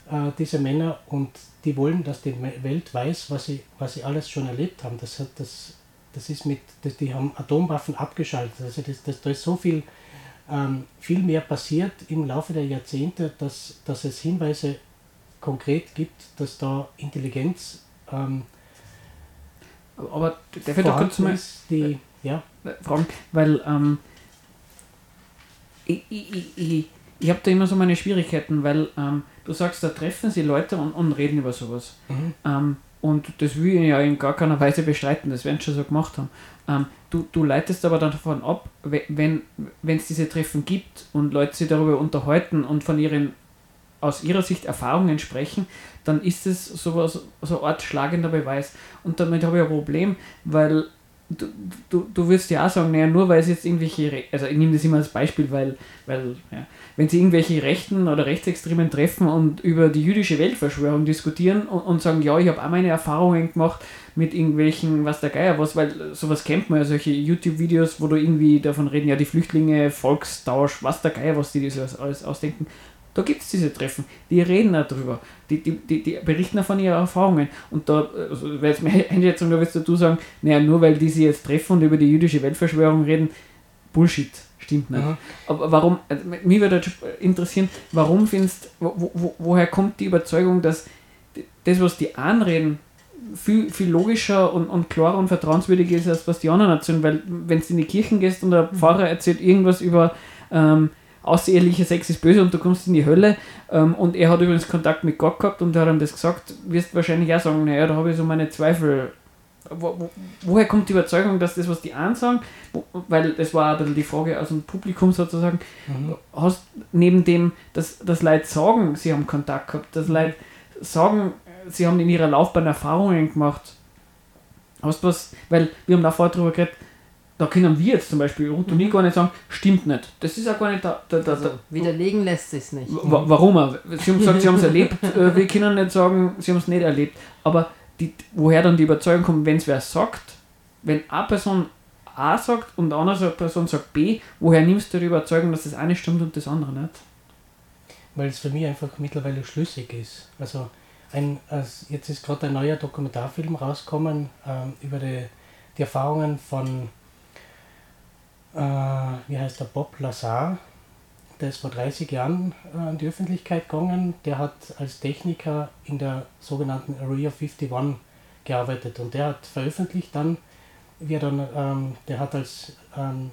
äh, diese Männer, und die wollen, dass die Welt weiß, was sie, was sie alles schon erlebt haben. Das, hat, das, das ist mit, das, die haben Atomwaffen abgeschaltet. Also das, das, da ist so viel, ähm, viel mehr passiert im Laufe der Jahrzehnte, dass, dass es Hinweise konkret gibt, dass da Intelligenz ähm, Aber darf ich da kurz mal ist, die, ja, fragen? Weil ähm, ich, ich, ich, ich, ich habe da immer so meine Schwierigkeiten, weil ähm, du sagst, da treffen sie Leute und, und reden über sowas. Mhm. Ähm, und das will ich ja in gar keiner Weise bestreiten, das werden sie schon so gemacht haben. Du, du leitest aber dann davon ab, we- wenn es diese Treffen gibt und Leute sich darüber unterhalten und von ihren aus ihrer Sicht Erfahrungen sprechen, dann ist es sowas, so eine Art schlagender Beweis. Und damit habe ich ein Problem, weil du, du, du wirst ja auch sagen, naja, nur weil es jetzt irgendwelche, also ich nehme das immer als Beispiel, weil, weil ja, wenn sie irgendwelche Rechten oder Rechtsextremen treffen und über die jüdische Weltverschwörung diskutieren und, und sagen, ja, ich habe auch meine Erfahrungen gemacht mit irgendwelchen, was der Geier was, weil sowas kennt man ja, solche YouTube-Videos, wo du irgendwie davon reden, ja, die Flüchtlinge, Volkstausch, was der Geier, was die so alles ausdenken. Da gibt es diese Treffen, die reden darüber, die, die, die, die berichten von ihren Erfahrungen. Und da, also, wäre jetzt meine Einschätzung, da wirst du sagen, naja, nur weil die sich jetzt treffen und über die jüdische Weltverschwörung reden, Bullshit, stimmt nicht. Mhm. Aber warum, also, mich würde halt interessieren, warum findest, wo, wo, woher kommt die Überzeugung, dass das, was die anreden, viel, viel logischer und, und klarer und vertrauenswürdiger ist, als was die anderen erzählen, weil wenn du in die Kirchen gehst und der Pfarrer erzählt irgendwas über ähm, außerehelicher Sex ist böse und du kommst in die Hölle ähm, und er hat übrigens Kontakt mit Gott gehabt und er hat ihm das gesagt, wirst wahrscheinlich auch sagen, naja, da habe ich so meine Zweifel. Wo, wo, woher kommt die Überzeugung, dass das, was die einen sagen, wo, weil das war ein bisschen die Frage aus dem Publikum sozusagen, Mhm. hast neben dem, dass, dass Leute sagen, sie haben Kontakt gehabt, dass Leute sagen, sie haben in ihrer Laufbahn Erfahrungen gemacht, hast du was, weil wir haben da vorher drüber geredet, da können wir jetzt zum Beispiel, Ruth und ich gar nicht sagen, stimmt nicht. Das ist auch gar nicht da, da, da, Also, da widerlegen lässt sich's nicht. Wa- Warum? Sie haben gesagt, sie haben es erlebt. Äh, Wir können nicht sagen, sie haben es nicht erlebt. Aber die, woher dann die Überzeugung kommt, wenn es wer sagt, wenn eine Person A sagt und eine andere Person sagt B, woher nimmst du die Überzeugung, dass das eine stimmt und das andere nicht? weil es für mich einfach mittlerweile schlüssig ist. Also ein, als jetzt ist gerade ein neuer Dokumentarfilm rausgekommen ähm, über die, die Erfahrungen von, äh, wie heißt der, Bob Lazar. Der ist vor 30 Jahren äh, in die Öffentlichkeit gegangen. Der hat als Techniker in der sogenannten Area 51 gearbeitet und der hat veröffentlicht dann, wie er dann, ähm, der hat als ähm,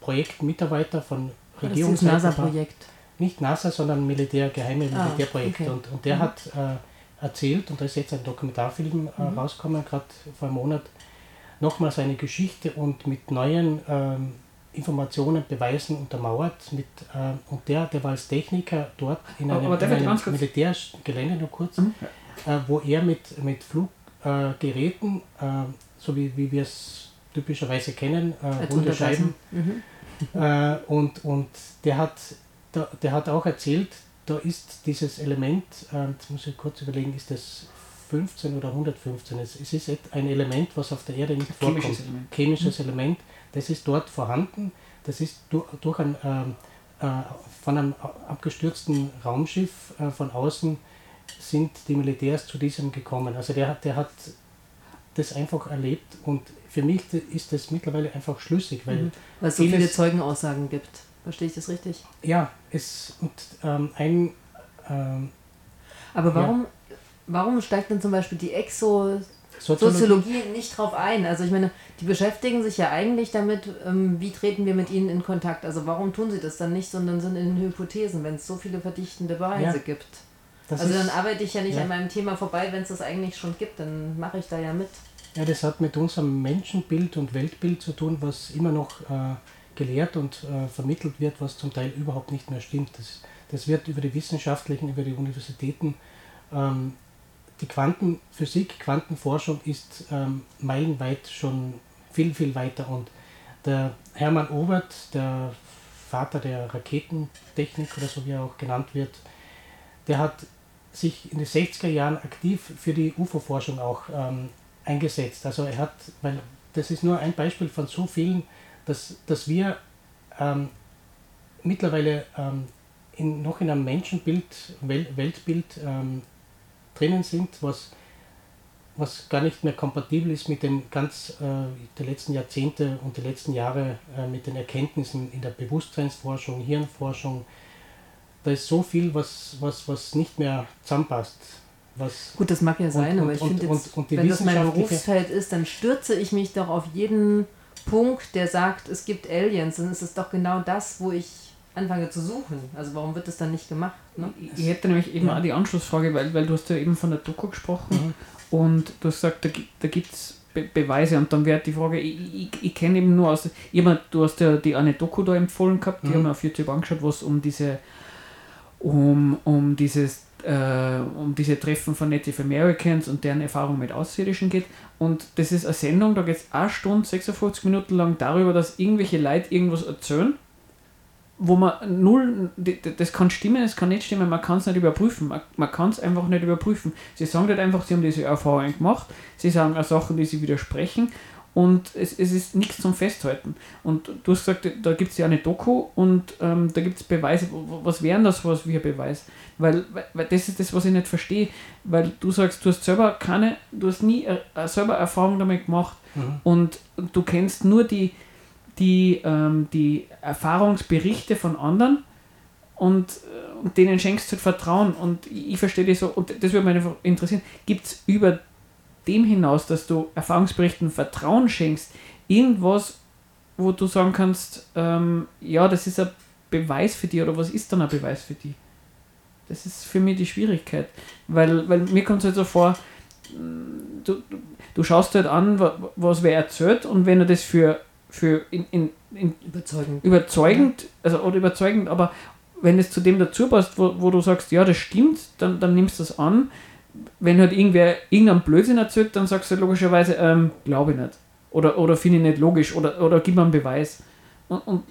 Projektmitarbeiter von Das ist das Regierungsseite NASA-Projekt. nicht NASA, sondern Militär, geheime Ah, Militärprojekte. okay. Und, und der Mhm. hat äh, erzählt, und da ist jetzt ein Dokumentarfilm äh, Mhm. rausgekommen, gerade vor einem Monat, nochmal seine Geschichte und mit neuen ähm, Informationen, Beweisen untermauert. Mit, äh, und der, der war als Techniker dort in einem, in einem Militärgelände, nur kurz, Mhm. äh, wo er mit, mit Fluggeräten, äh, so wie, wie wir es typischerweise kennen, äh, runde Scheiben, Mhm. äh, und, und der hat, der, der hat auch erzählt, da ist dieses Element, äh, jetzt muss ich kurz überlegen, ist das 15 oder 115? Es, es ist ein Element, was auf der Erde nicht vorkommt. Chemisches Element. Chemisches Element, das ist dort vorhanden. Das ist durch, ein, ähm, äh, von einem abgestürzten Raumschiff äh, von außen sind die Militärs zu diesem gekommen. Also der, hat- der hat das einfach erlebt und für mich ist das mittlerweile einfach schlüssig, weil Mhm. Weil es so viele Zeugenaussagen gibt. Verstehe ich das richtig? Ja, es und ähm, ein ähm, Aber warum, warum steigt denn zum Beispiel die Soziologie, Soziologie nicht drauf ein. Also ich meine, die beschäftigen sich ja eigentlich damit, ähm, wie treten wir mit ihnen in Kontakt. Also warum tun sie das dann nicht, sondern sind in Hypothesen, wenn es so viele verdichtende Beweise ja. gibt. Das also dann arbeite ich ja nicht ja. an meinem Thema vorbei, wenn es das eigentlich schon gibt, dann mache ich da ja mit. Ja, das hat mit unserem Menschenbild und Weltbild zu tun, was immer noch äh, gelehrt und äh, vermittelt wird, was zum Teil überhaupt nicht mehr stimmt. Das, das wird über die wissenschaftlichen, über die Universitäten ähm, die Quantenphysik, Quantenforschung ist ähm, meilenweit schon viel, viel weiter. Und der Hermann Obert, der Vater der Raketentechnik oder so wie er auch genannt wird, der hat sich in den 60er Jahren aktiv für die UFO-Forschung auch ähm, eingesetzt. Also er hat, weil das ist nur ein Beispiel von so vielen, dass, dass wir ähm, mittlerweile ähm, in, noch in einem Menschenbild, Wel Weltbild ähm, drinnen sind, was, was gar nicht mehr kompatibel ist mit den ganz äh, der letzten Jahrzehnte und der letzten Jahre äh, mit den Erkenntnissen in der Bewusstseinsforschung, Hirnforschung. Da ist so viel, was, was, was nicht mehr zusammenpasst. Was Gut, das mag ja sein, und, aber ich finde wenn das mein Berufsfeld ist, dann stürze ich mich doch auf jeden Punkt, der sagt, es gibt Aliens, dann ist es doch genau das, wo ich anfange zu suchen. Also warum wird das dann nicht gemacht? Ne? Ich hätte nämlich eben ja. auch die Anschlussfrage, weil, weil du hast ja eben von der Doku gesprochen mhm. und du hast gesagt, da, da gibt es Be Beweise und dann wäre die Frage, ich, ich, ich kenne eben nur aus, immer, du hast ja die eine Doku da empfohlen gehabt, die mhm. haben wir auf YouTube angeschaut, wo es um diese um, um dieses äh, um diese Treffen von Native Americans und deren Erfahrung mit Außerirdischen geht. Und das ist eine Sendung, da geht es eine Stunde, 56 Minuten lang darüber, dass irgendwelche Leute irgendwas erzählen wo man null, das kann stimmen, es kann nicht stimmen, man kann es nicht überprüfen, man, man kann es einfach nicht überprüfen. Sie sagen halt einfach, sie haben diese Erfahrung gemacht, sie sagen auch Sachen, die sie widersprechen und es, es ist nichts zum Festhalten. Und du hast gesagt, da gibt es ja eine Doku und ähm, da gibt es Beweise, was wären das was wie ein Beweis? Weil, weil das ist das, was ich nicht verstehe, weil du sagst, du hast selber keine, du hast nie äh, selber Erfahrung damit gemacht mhm. und du kennst nur die, die, ähm, die Erfahrungsberichte von anderen und, äh, und denen schenkst du halt Vertrauen. Und ich, verstehe das so, und das würde mich einfach interessieren, gibt es über dem hinaus, dass du Erfahrungsberichten Vertrauen schenkst, irgendwas, wo du sagen kannst, ähm, ja, das ist ein Beweis für dich oder was ist dann ein Beweis für dich? Das ist für mich die Schwierigkeit, weil, weil mir kommt es halt so vor, mm, du, du schaust halt an, was wer erzählt und wenn er das für für in, in, in überzeugend. überzeugend, also oder überzeugend, aber wenn es zu dem dazu passt, wo, wo du sagst, ja, das stimmt, dann, dann nimmst du das an. Wenn halt irgendwer irgendeinen Blödsinn erzählt, dann sagst du logischerweise, ähm, glaube ich nicht. Oder, oder finde ich nicht logisch oder, oder gib mir einen Beweis. Und, und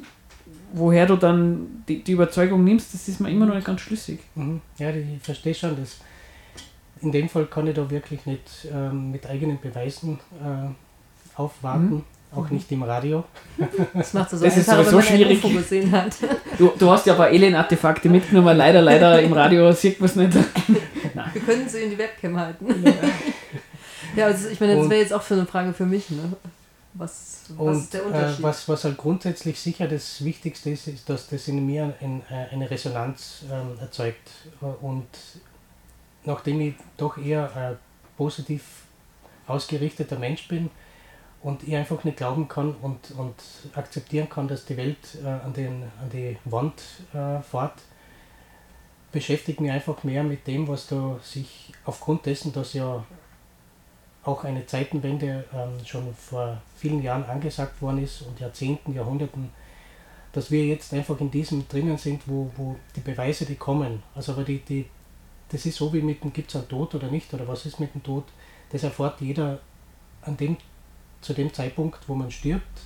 woher du dann die, die Überzeugung nimmst, das ist mir immer noch nicht ganz schlüssig. Mhm. Ja, ich verstehe schon. Das. In dem Fall kann ich da wirklich nicht ähm, mit eigenen Beweisen äh, aufwarten. Mhm. Auch nicht im Radio. Das macht es so das ist sowieso schwierig. gesehen hat. Du, du hast ja aber Alien-Artefakte mitgenommen. Leider, leider im Radio sieht man es nicht. Nein. Wir können sie in die Webcam halten. Ja, ja also ich meine, das wäre jetzt auch für eine Frage für mich. Ne? Was, was ist der Unterschied? Äh, was, was halt grundsätzlich sicher das Wichtigste ist, ist, dass das in mir ein, äh, eine Resonanz ähm, erzeugt. Und nachdem ich doch eher ein positiv ausgerichteter Mensch bin, und ich einfach nicht glauben kann und, und akzeptieren kann, dass die Welt äh, an, den, an die Wand äh, fährt, beschäftigt mich einfach mehr mit dem, was da sich aufgrund dessen, dass ja auch eine Zeitenwende ähm, schon vor vielen Jahren angesagt worden ist und Jahrzehnten, Jahrhunderten, dass wir jetzt einfach in diesem drinnen sind, wo, wo die Beweise, die kommen, also aber die, die, das ist so wie mit dem, gibt es einen Tod oder nicht, oder was ist mit dem Tod, das erfährt jeder an dem zu dem Zeitpunkt, wo man stirbt,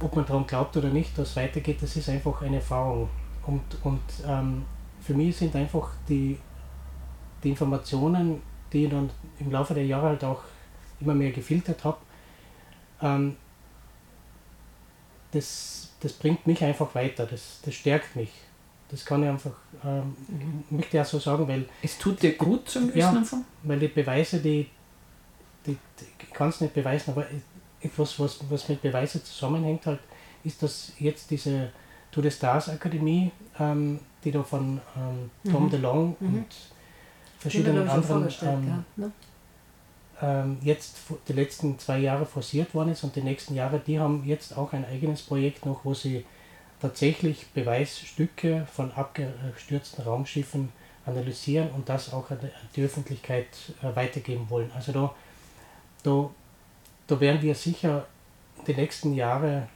ob man daran glaubt oder nicht, dass es weitergeht, das ist einfach eine Erfahrung. Und, und ähm, für mich sind einfach die, die Informationen, die ich dann im Laufe der Jahre halt auch immer mehr gefiltert habe, ähm, das, das bringt mich einfach weiter, das, das stärkt mich. Das kann ich einfach, ähm, möchte ich auch so sagen, weil. Es tut dir gut zum Wissen ja, Weil die Beweise, die, ich kann es nicht beweisen, aber etwas, was, was mit Beweisen zusammenhängt, halt, ist, dass jetzt diese To the Stars Akademie, ähm, die da von ähm, Tom mhm. DeLong mhm. und verschiedenen anderen ähm, ja, ne? ähm, jetzt die letzten zwei Jahre forciert worden ist und die nächsten Jahre, die haben jetzt auch ein eigenes Projekt noch, wo sie tatsächlich Beweisstücke von abgestürzten Raumschiffen analysieren und das auch an die Öffentlichkeit äh, weitergeben wollen. Also da, da, da werden wir sicher in den nächsten Jahren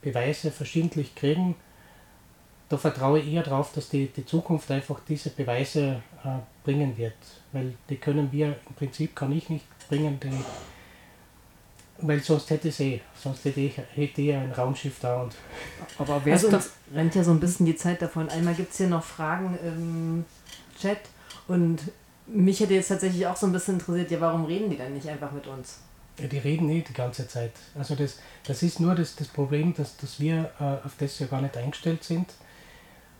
Beweise verschiedentlich kriegen. Da vertraue ich eher darauf, dass die, die Zukunft einfach diese Beweise äh, bringen wird. Weil die können wir, im Prinzip kann ich nicht bringen, die, weil sonst hätte ich eh, sonst hätte ich, hätte ich ein Raumschiff da und. Aber wer also uns rennt ja so ein bisschen die Zeit davon. Einmal gibt es hier noch Fragen im Chat und mich hätte jetzt tatsächlich auch so ein bisschen interessiert, ja, warum reden die dann nicht einfach mit uns? Ja, die reden nicht die ganze Zeit. Also das, das ist nur das, das Problem, dass, dass wir äh, auf das ja gar nicht eingestellt sind.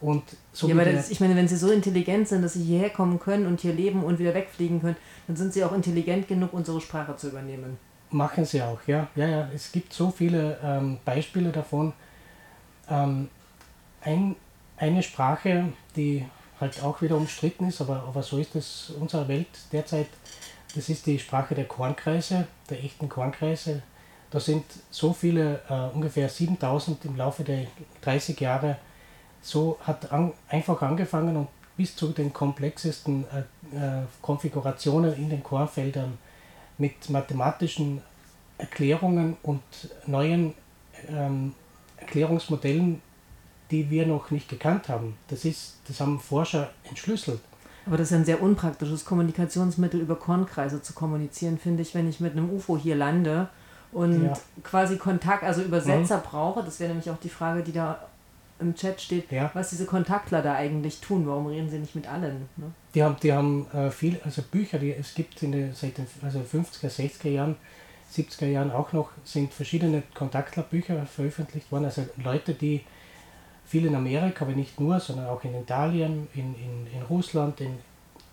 Und so ja, aber das, ich meine, wenn sie so intelligent sind, dass sie hierher kommen können und hier leben und wieder wegfliegen können, dann sind sie auch intelligent genug, unsere Sprache zu übernehmen. Machen sie auch, ja. Ja, ja. Es gibt so viele ähm, Beispiele davon. Ähm, ein, eine Sprache, die halt auch wieder umstritten ist, aber, aber so ist es unserer Welt derzeit, das ist die Sprache der Kornkreise, der echten Kornkreise. Da sind so viele, äh, ungefähr 7000 im Laufe der 30 Jahre, so hat an, einfach angefangen und bis zu den komplexesten äh, äh, Konfigurationen in den Kornfeldern mit mathematischen Erklärungen und neuen ähm, Erklärungsmodellen, die wir noch nicht gekannt haben. Das, ist, das haben Forscher entschlüsselt. Aber das ist ein sehr unpraktisches Kommunikationsmittel, über Kornkreise zu kommunizieren, finde ich, wenn ich mit einem UFO hier lande und ja. quasi Kontakt, also Übersetzer mhm. brauche. Das wäre nämlich auch die Frage, die da im Chat steht, ja. was diese Kontaktler da eigentlich tun. Warum reden sie nicht mit allen? Ne? Die haben, die haben äh, viel, also Bücher, die es gibt in der, seit den also 50er, 60er Jahren, 70er Jahren auch noch, sind verschiedene Kontaktlerbücher veröffentlicht worden. Also Leute, die viel in Amerika, aber nicht nur, sondern auch in Italien, in, in, in Russland, in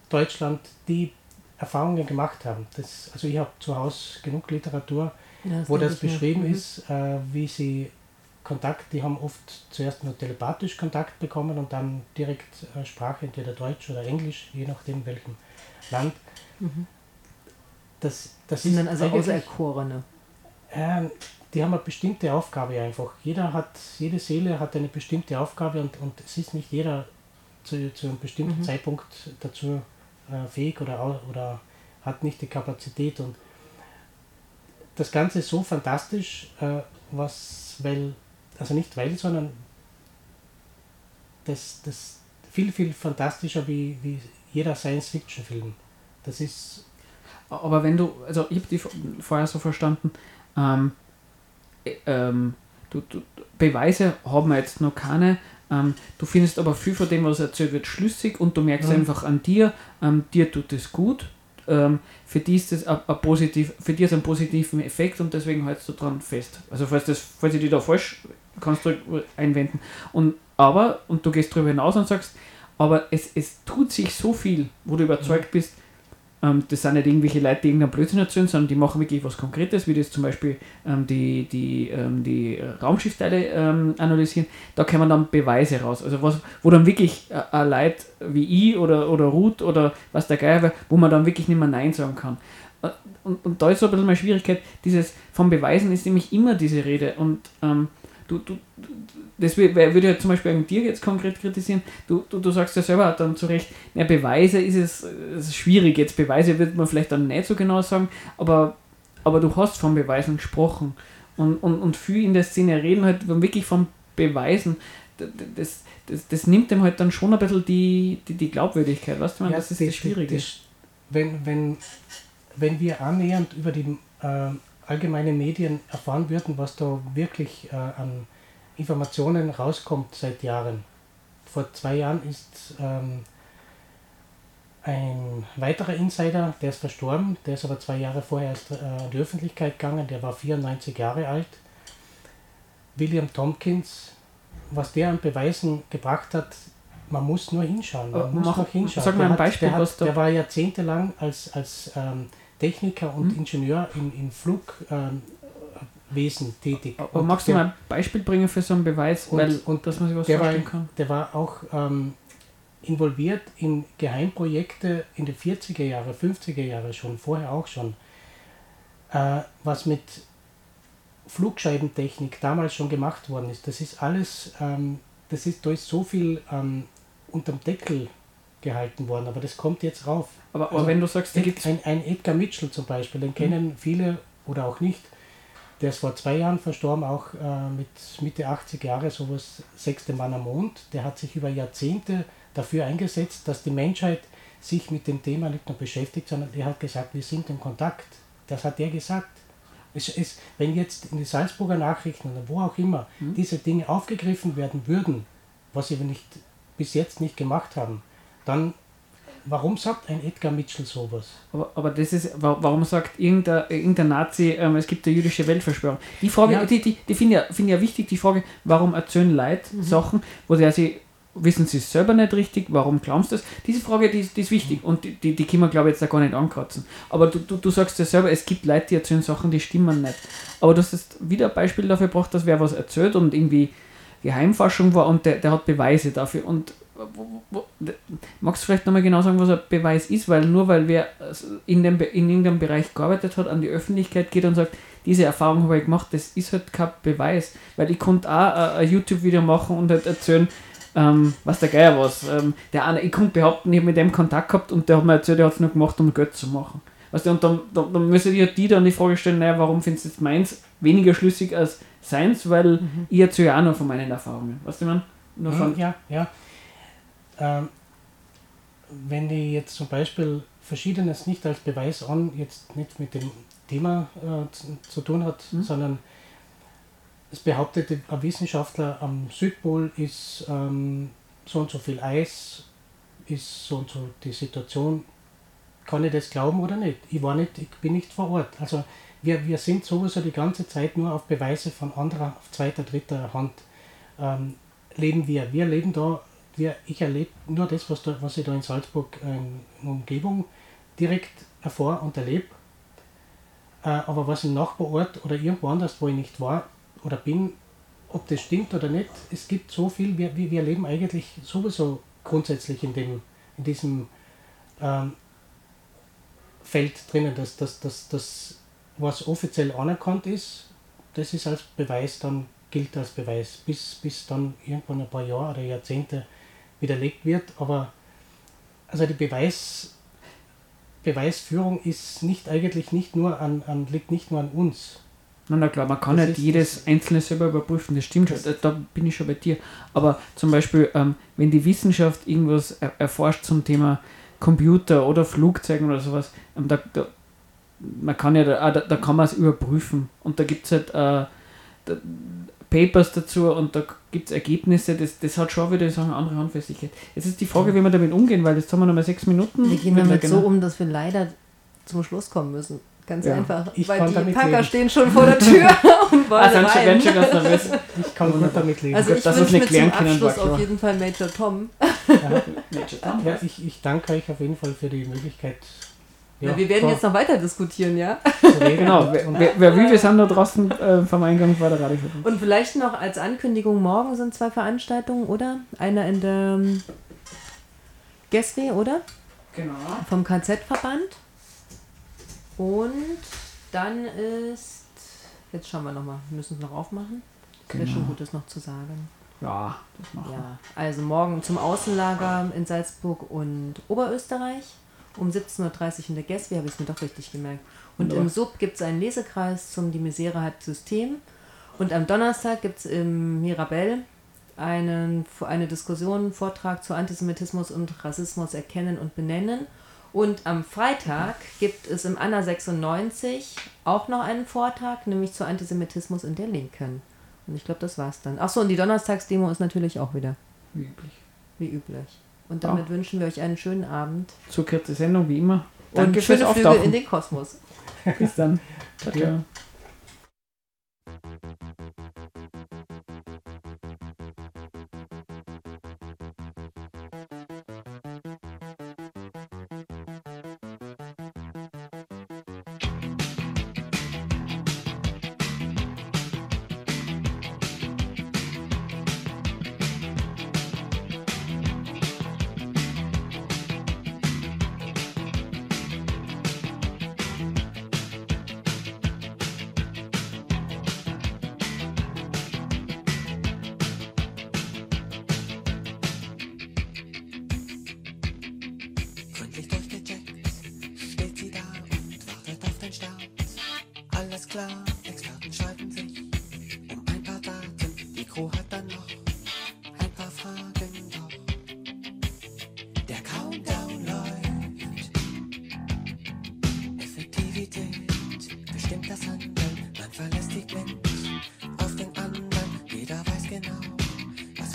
Deutschland, die Erfahrungen gemacht haben. Das, also ich habe zu Hause genug Literatur, ja, wo das beschrieben mehr. Ist, äh, wie sie Kontakt, die haben oft zuerst nur telepathisch Kontakt bekommen und dann direkt äh, Sprache, entweder Deutsch oder Englisch, je nachdem welchem Land. Mhm. Das, das sind dann also Auserkorene. Äh, die haben eine bestimmte Aufgabe einfach. Jeder hat, jede Seele hat eine bestimmte Aufgabe und, und es ist nicht jeder zu, zu einem bestimmten mhm. Zeitpunkt dazu äh, fähig oder, oder hat nicht die Kapazität und das Ganze ist so fantastisch, äh, was, weil also nicht weil, sondern das, das viel, viel fantastischer wie, wie jeder Science-Fiction-Film. Das ist. Aber wenn du, also ich habe die vorher so verstanden, ähm, äh, ähm, du, du, Beweise haben wir jetzt noch keine. Ähm, du findest aber viel von dem, was erzählt wird, schlüssig und du merkst mhm. einfach an dir, ähm, dir tut es gut ähm, für die ist das ein, ein positiv, für die ist ein positiven Effekt und deswegen hältst du dran fest. Also falls das, falls ich die da falsch kannst du einwenden. Und aber, und du gehst darüber hinaus und sagst, aber es, es tut sich so viel, wo du überzeugt bist, ähm, das sind nicht irgendwelche Leute, die irgendeinen Blödsinn erzählen, sondern die machen wirklich was Konkretes, wie das zum Beispiel ähm, die, die, ähm, die Raumschiffteile ähm, analysieren. Da kommen dann Beweise raus. Also was, wo dann wirklich äh, ein Leid wie ich oder, oder Ruth oder was der Geier wo man dann wirklich nicht mehr Nein sagen kann. Äh, und, und da ist so ein bisschen meine Schwierigkeit, dieses von Beweisen ist nämlich immer diese Rede. Und ähm, du, du, das würde ich zum Beispiel dir jetzt konkret kritisieren. Du, du, du sagst ja selber dann zu Recht, ja, Beweise ist es, es ist schwierig. Jetzt Beweise wird man vielleicht dann nicht so genau sagen, aber, aber du hast von Beweisen gesprochen. Und, und, und viele in der Szene reden halt wirklich von Beweisen. Das, das, das nimmt dem halt dann schon ein bisschen die, die, die Glaubwürdigkeit. Weißt du, man, ja, das ist das, das Schwierige. Das, wenn, wenn, wenn wir annähernd über die äh, allgemeine Medien erfahren würden, was da wirklich äh, an Informationen rauskommt seit Jahren. Vor zwei Jahren ist ähm, ein weiterer Insider, der ist verstorben, der ist aber zwei Jahre vorher erst äh, an die Öffentlichkeit gegangen, der war 94 Jahre alt. William Tompkins, was der an Beweisen gebracht hat, man muss nur hinschauen. Man muss mach, noch hinschauen. Sag mal ein Beispiel, der, hat, der, der war jahrzehntelang als, als ähm, Techniker und hm? Ingenieur im, im Flugwesen tätig. Aber und magst du mal ein Beispiel bringen für so einen Beweis, und, weil, und dass man sich was der vorstellen war, kann? Der war auch ähm, involviert in Geheimprojekte in den 40er Jahre, 50er Jahre schon, vorher auch schon. äh, was mit Flugscheibentechnik damals schon gemacht worden ist, das ist alles, ähm, das ist, da ist so viel ähm, unterm Deckel gehalten worden, aber das kommt jetzt rauf. Aber, aber also wenn du sagst, da gibt ein, ein Edgar Mitchell zum Beispiel, den kennen mhm. viele oder auch nicht. Der ist vor zwei Jahren verstorben, auch äh, mit Mitte 80 Jahre, sowas sechste Mann am Mond. Der hat sich über Jahrzehnte dafür eingesetzt, dass die Menschheit sich mit dem Thema nicht nur beschäftigt, sondern er hat gesagt, wir sind in Kontakt. Das hat er gesagt. Es ist, wenn jetzt in die Salzburger Nachrichten oder wo auch immer mhm. diese Dinge aufgegriffen werden würden, was sie nicht, bis jetzt nicht gemacht haben, dann warum sagt ein Edgar Mitchell sowas? Aber, aber das ist, warum sagt irgendein, irgendein Nazi, ähm, es gibt eine jüdische Weltverschwörung? Die Frage, ja. die, die, die finde ich, find ich ja wichtig, die Frage, warum erzählen Leute mhm. Sachen, wo sie also wissen sie es selber nicht richtig, warum glaubst du das? Diese Frage, die, die ist wichtig und die, die, die können wir, glaube ich, jetzt da gar nicht ankratzen. Aber du, du, du sagst ja selber, es gibt Leute, die erzählen Sachen, die stimmen nicht. Aber du hast wieder ein Beispiel dafür gebracht, dass wer was erzählt und irgendwie Geheimforschung war und der, der hat Beweise dafür. Und wo, wo, magst du vielleicht nochmal genau sagen, was ein Beweis ist? Weil nur weil wer in, dem, in irgendeinem Bereich gearbeitet hat, an die Öffentlichkeit geht und sagt, diese Erfahrung habe ich gemacht, das ist halt kein Beweis. Weil ich konnte auch ein YouTube-Video machen und halt erzählen, ähm, was der Geier was. Ähm, der eine, ich konnte behaupten, ich habe mit dem Kontakt gehabt und der hat mir erzählt, er hat es nur gemacht, um Geld zu machen. Weißt du, und dann, dann, dann müssen die, die dann die Frage stellen, naja, warum findest du jetzt meins weniger schlüssig als seins, weil mhm. ich erzähle ja auch nur von meinen Erfahrungen. Weißt du, man? Nur mhm, von, ja, ja. Ähm, wenn die jetzt zum Beispiel Verschiedenes nicht als Beweis an, jetzt nicht mit dem Thema äh, zu, zu, tun hat, mhm. sondern es behauptet ein Wissenschaftler, am Südpol ist ähm, so und so viel Eis, ist so und so die Situation. Kann ich das glauben oder nicht? Ich war nicht, ich bin nicht vor Ort. Also wir, wir sind sowieso die ganze Zeit nur auf Beweise von anderer, auf zweiter, dritter Hand ähm, leben wir. Wir leben da, wir, ich erlebe nur das, was, da, was ich da in Salzburg in Umgebung direkt erfahre und erlebe. Äh, aber was im Nachbarort oder irgendwo anders, wo ich nicht war, oder bin, ob das stimmt oder nicht, es gibt so viel, wir, wir leben eigentlich sowieso grundsätzlich in, dem, in diesem ähm, Feld drinnen, dass das, das, das, was offiziell anerkannt ist, das ist als Beweis, dann gilt als Beweis, bis, bis dann irgendwann ein paar Jahre oder Jahrzehnte widerlegt wird. Aber also die Beweis, Beweisführung ist nicht eigentlich nicht nur an, an, liegt nicht nur an uns, na, na klar, man kann das nicht jedes einzelne selber überprüfen, das stimmt schon, da, da, bin ich schon bei dir. Aber zum Beispiel, ähm, wenn die Wissenschaft irgendwas er, erforscht zum Thema Computer oder Flugzeugen oder sowas, ähm, da, da, man kann ja da, da, kann man es überprüfen. Und da gibt es halt äh, da, Papers dazu und da gibt es Ergebnisse, das, das hat schon wieder sagen, eine andere Handfestigkeit. Jetzt ist die Frage, wie wir damit umgehen, weil jetzt haben wir noch mal sechs Minuten. Wir gehen damit genau so um, dass wir leider zum Schluss kommen müssen. Ganz ja. einfach. Ich weil die Packer leben. stehen schon vor der Tür und wollen also rein. Schon ganz nervös. Ich kann gut damit leben. Also ich das wünsche mir zum Abschluss auf jeden Fall Major Tom. Ja, Major Tom. Ja, ich, ich danke euch auf jeden Fall für die Möglichkeit. Ja, ja wir werden so. jetzt noch weiter diskutieren, ja? genau. Wer, wer wie wir sind da draußen äh, vom Eingang war der Radio. Und vielleicht noch als Ankündigung, morgen sind zwei Veranstaltungen, oder? Einer in der ähm, GESW, oder? Genau. Vom KZ-Verband. Und dann ist. Jetzt schauen wir nochmal. Wir müssen es noch aufmachen. Genau. Wäre schon gut, das noch zu sagen. Ja, das machen wir. Ja, also morgen zum Außenlager in Salzburg und Oberösterreich. Um 17.30 Uhr in der Gäste, habe ich es mir doch richtig gemerkt. Und ja. im Sub gibt es einen Lesekreis zum Die Misere hat System. Und am Donnerstag gibt es im Mirabell einen, eine Diskussion, einen Vortrag zu Antisemitismus und Rassismus erkennen und benennen. Und am Freitag gibt es im Anna 96 auch noch einen Vortrag, nämlich zu Antisemitismus in der Linken. Und ich glaube, das war's dann. Achso, und die Donnerstagsdemo ist natürlich auch wieder. Wie üblich. Wie üblich. Und damit ja. wünschen wir euch einen schönen Abend. Zur kurze Sendung, wie immer. Danke und schöne Flüge in den Kosmos. Bis dann. Ciao, ciao.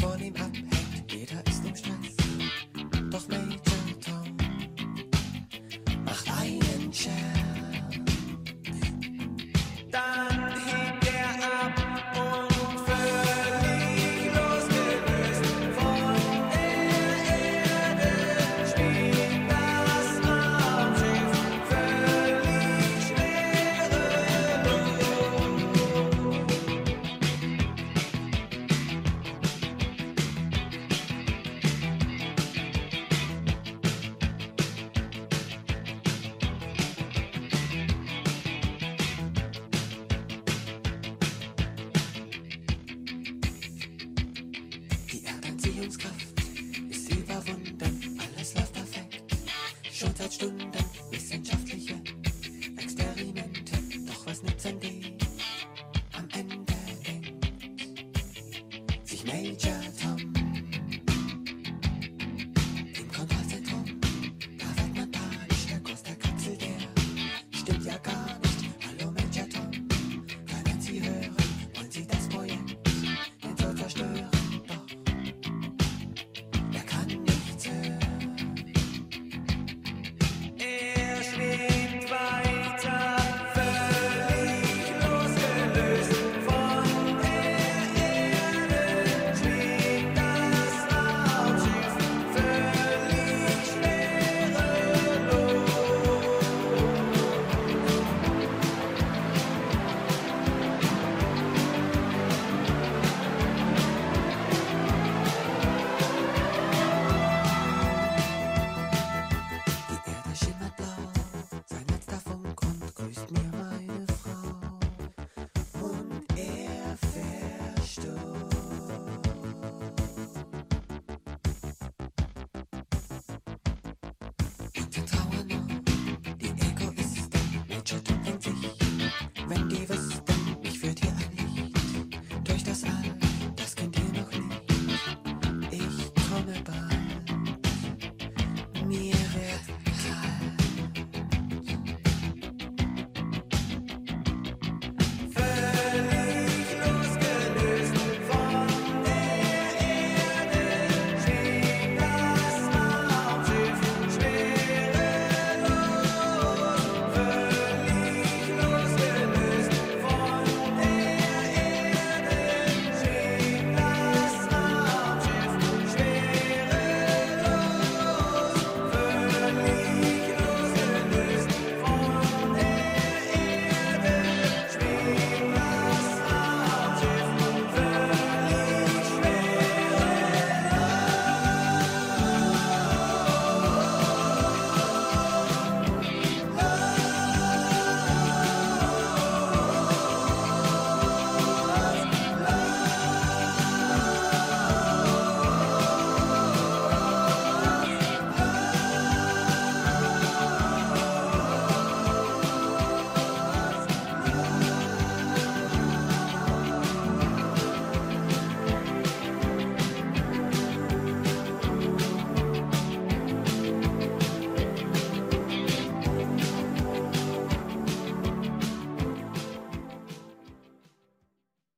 Was von ihm abhängt.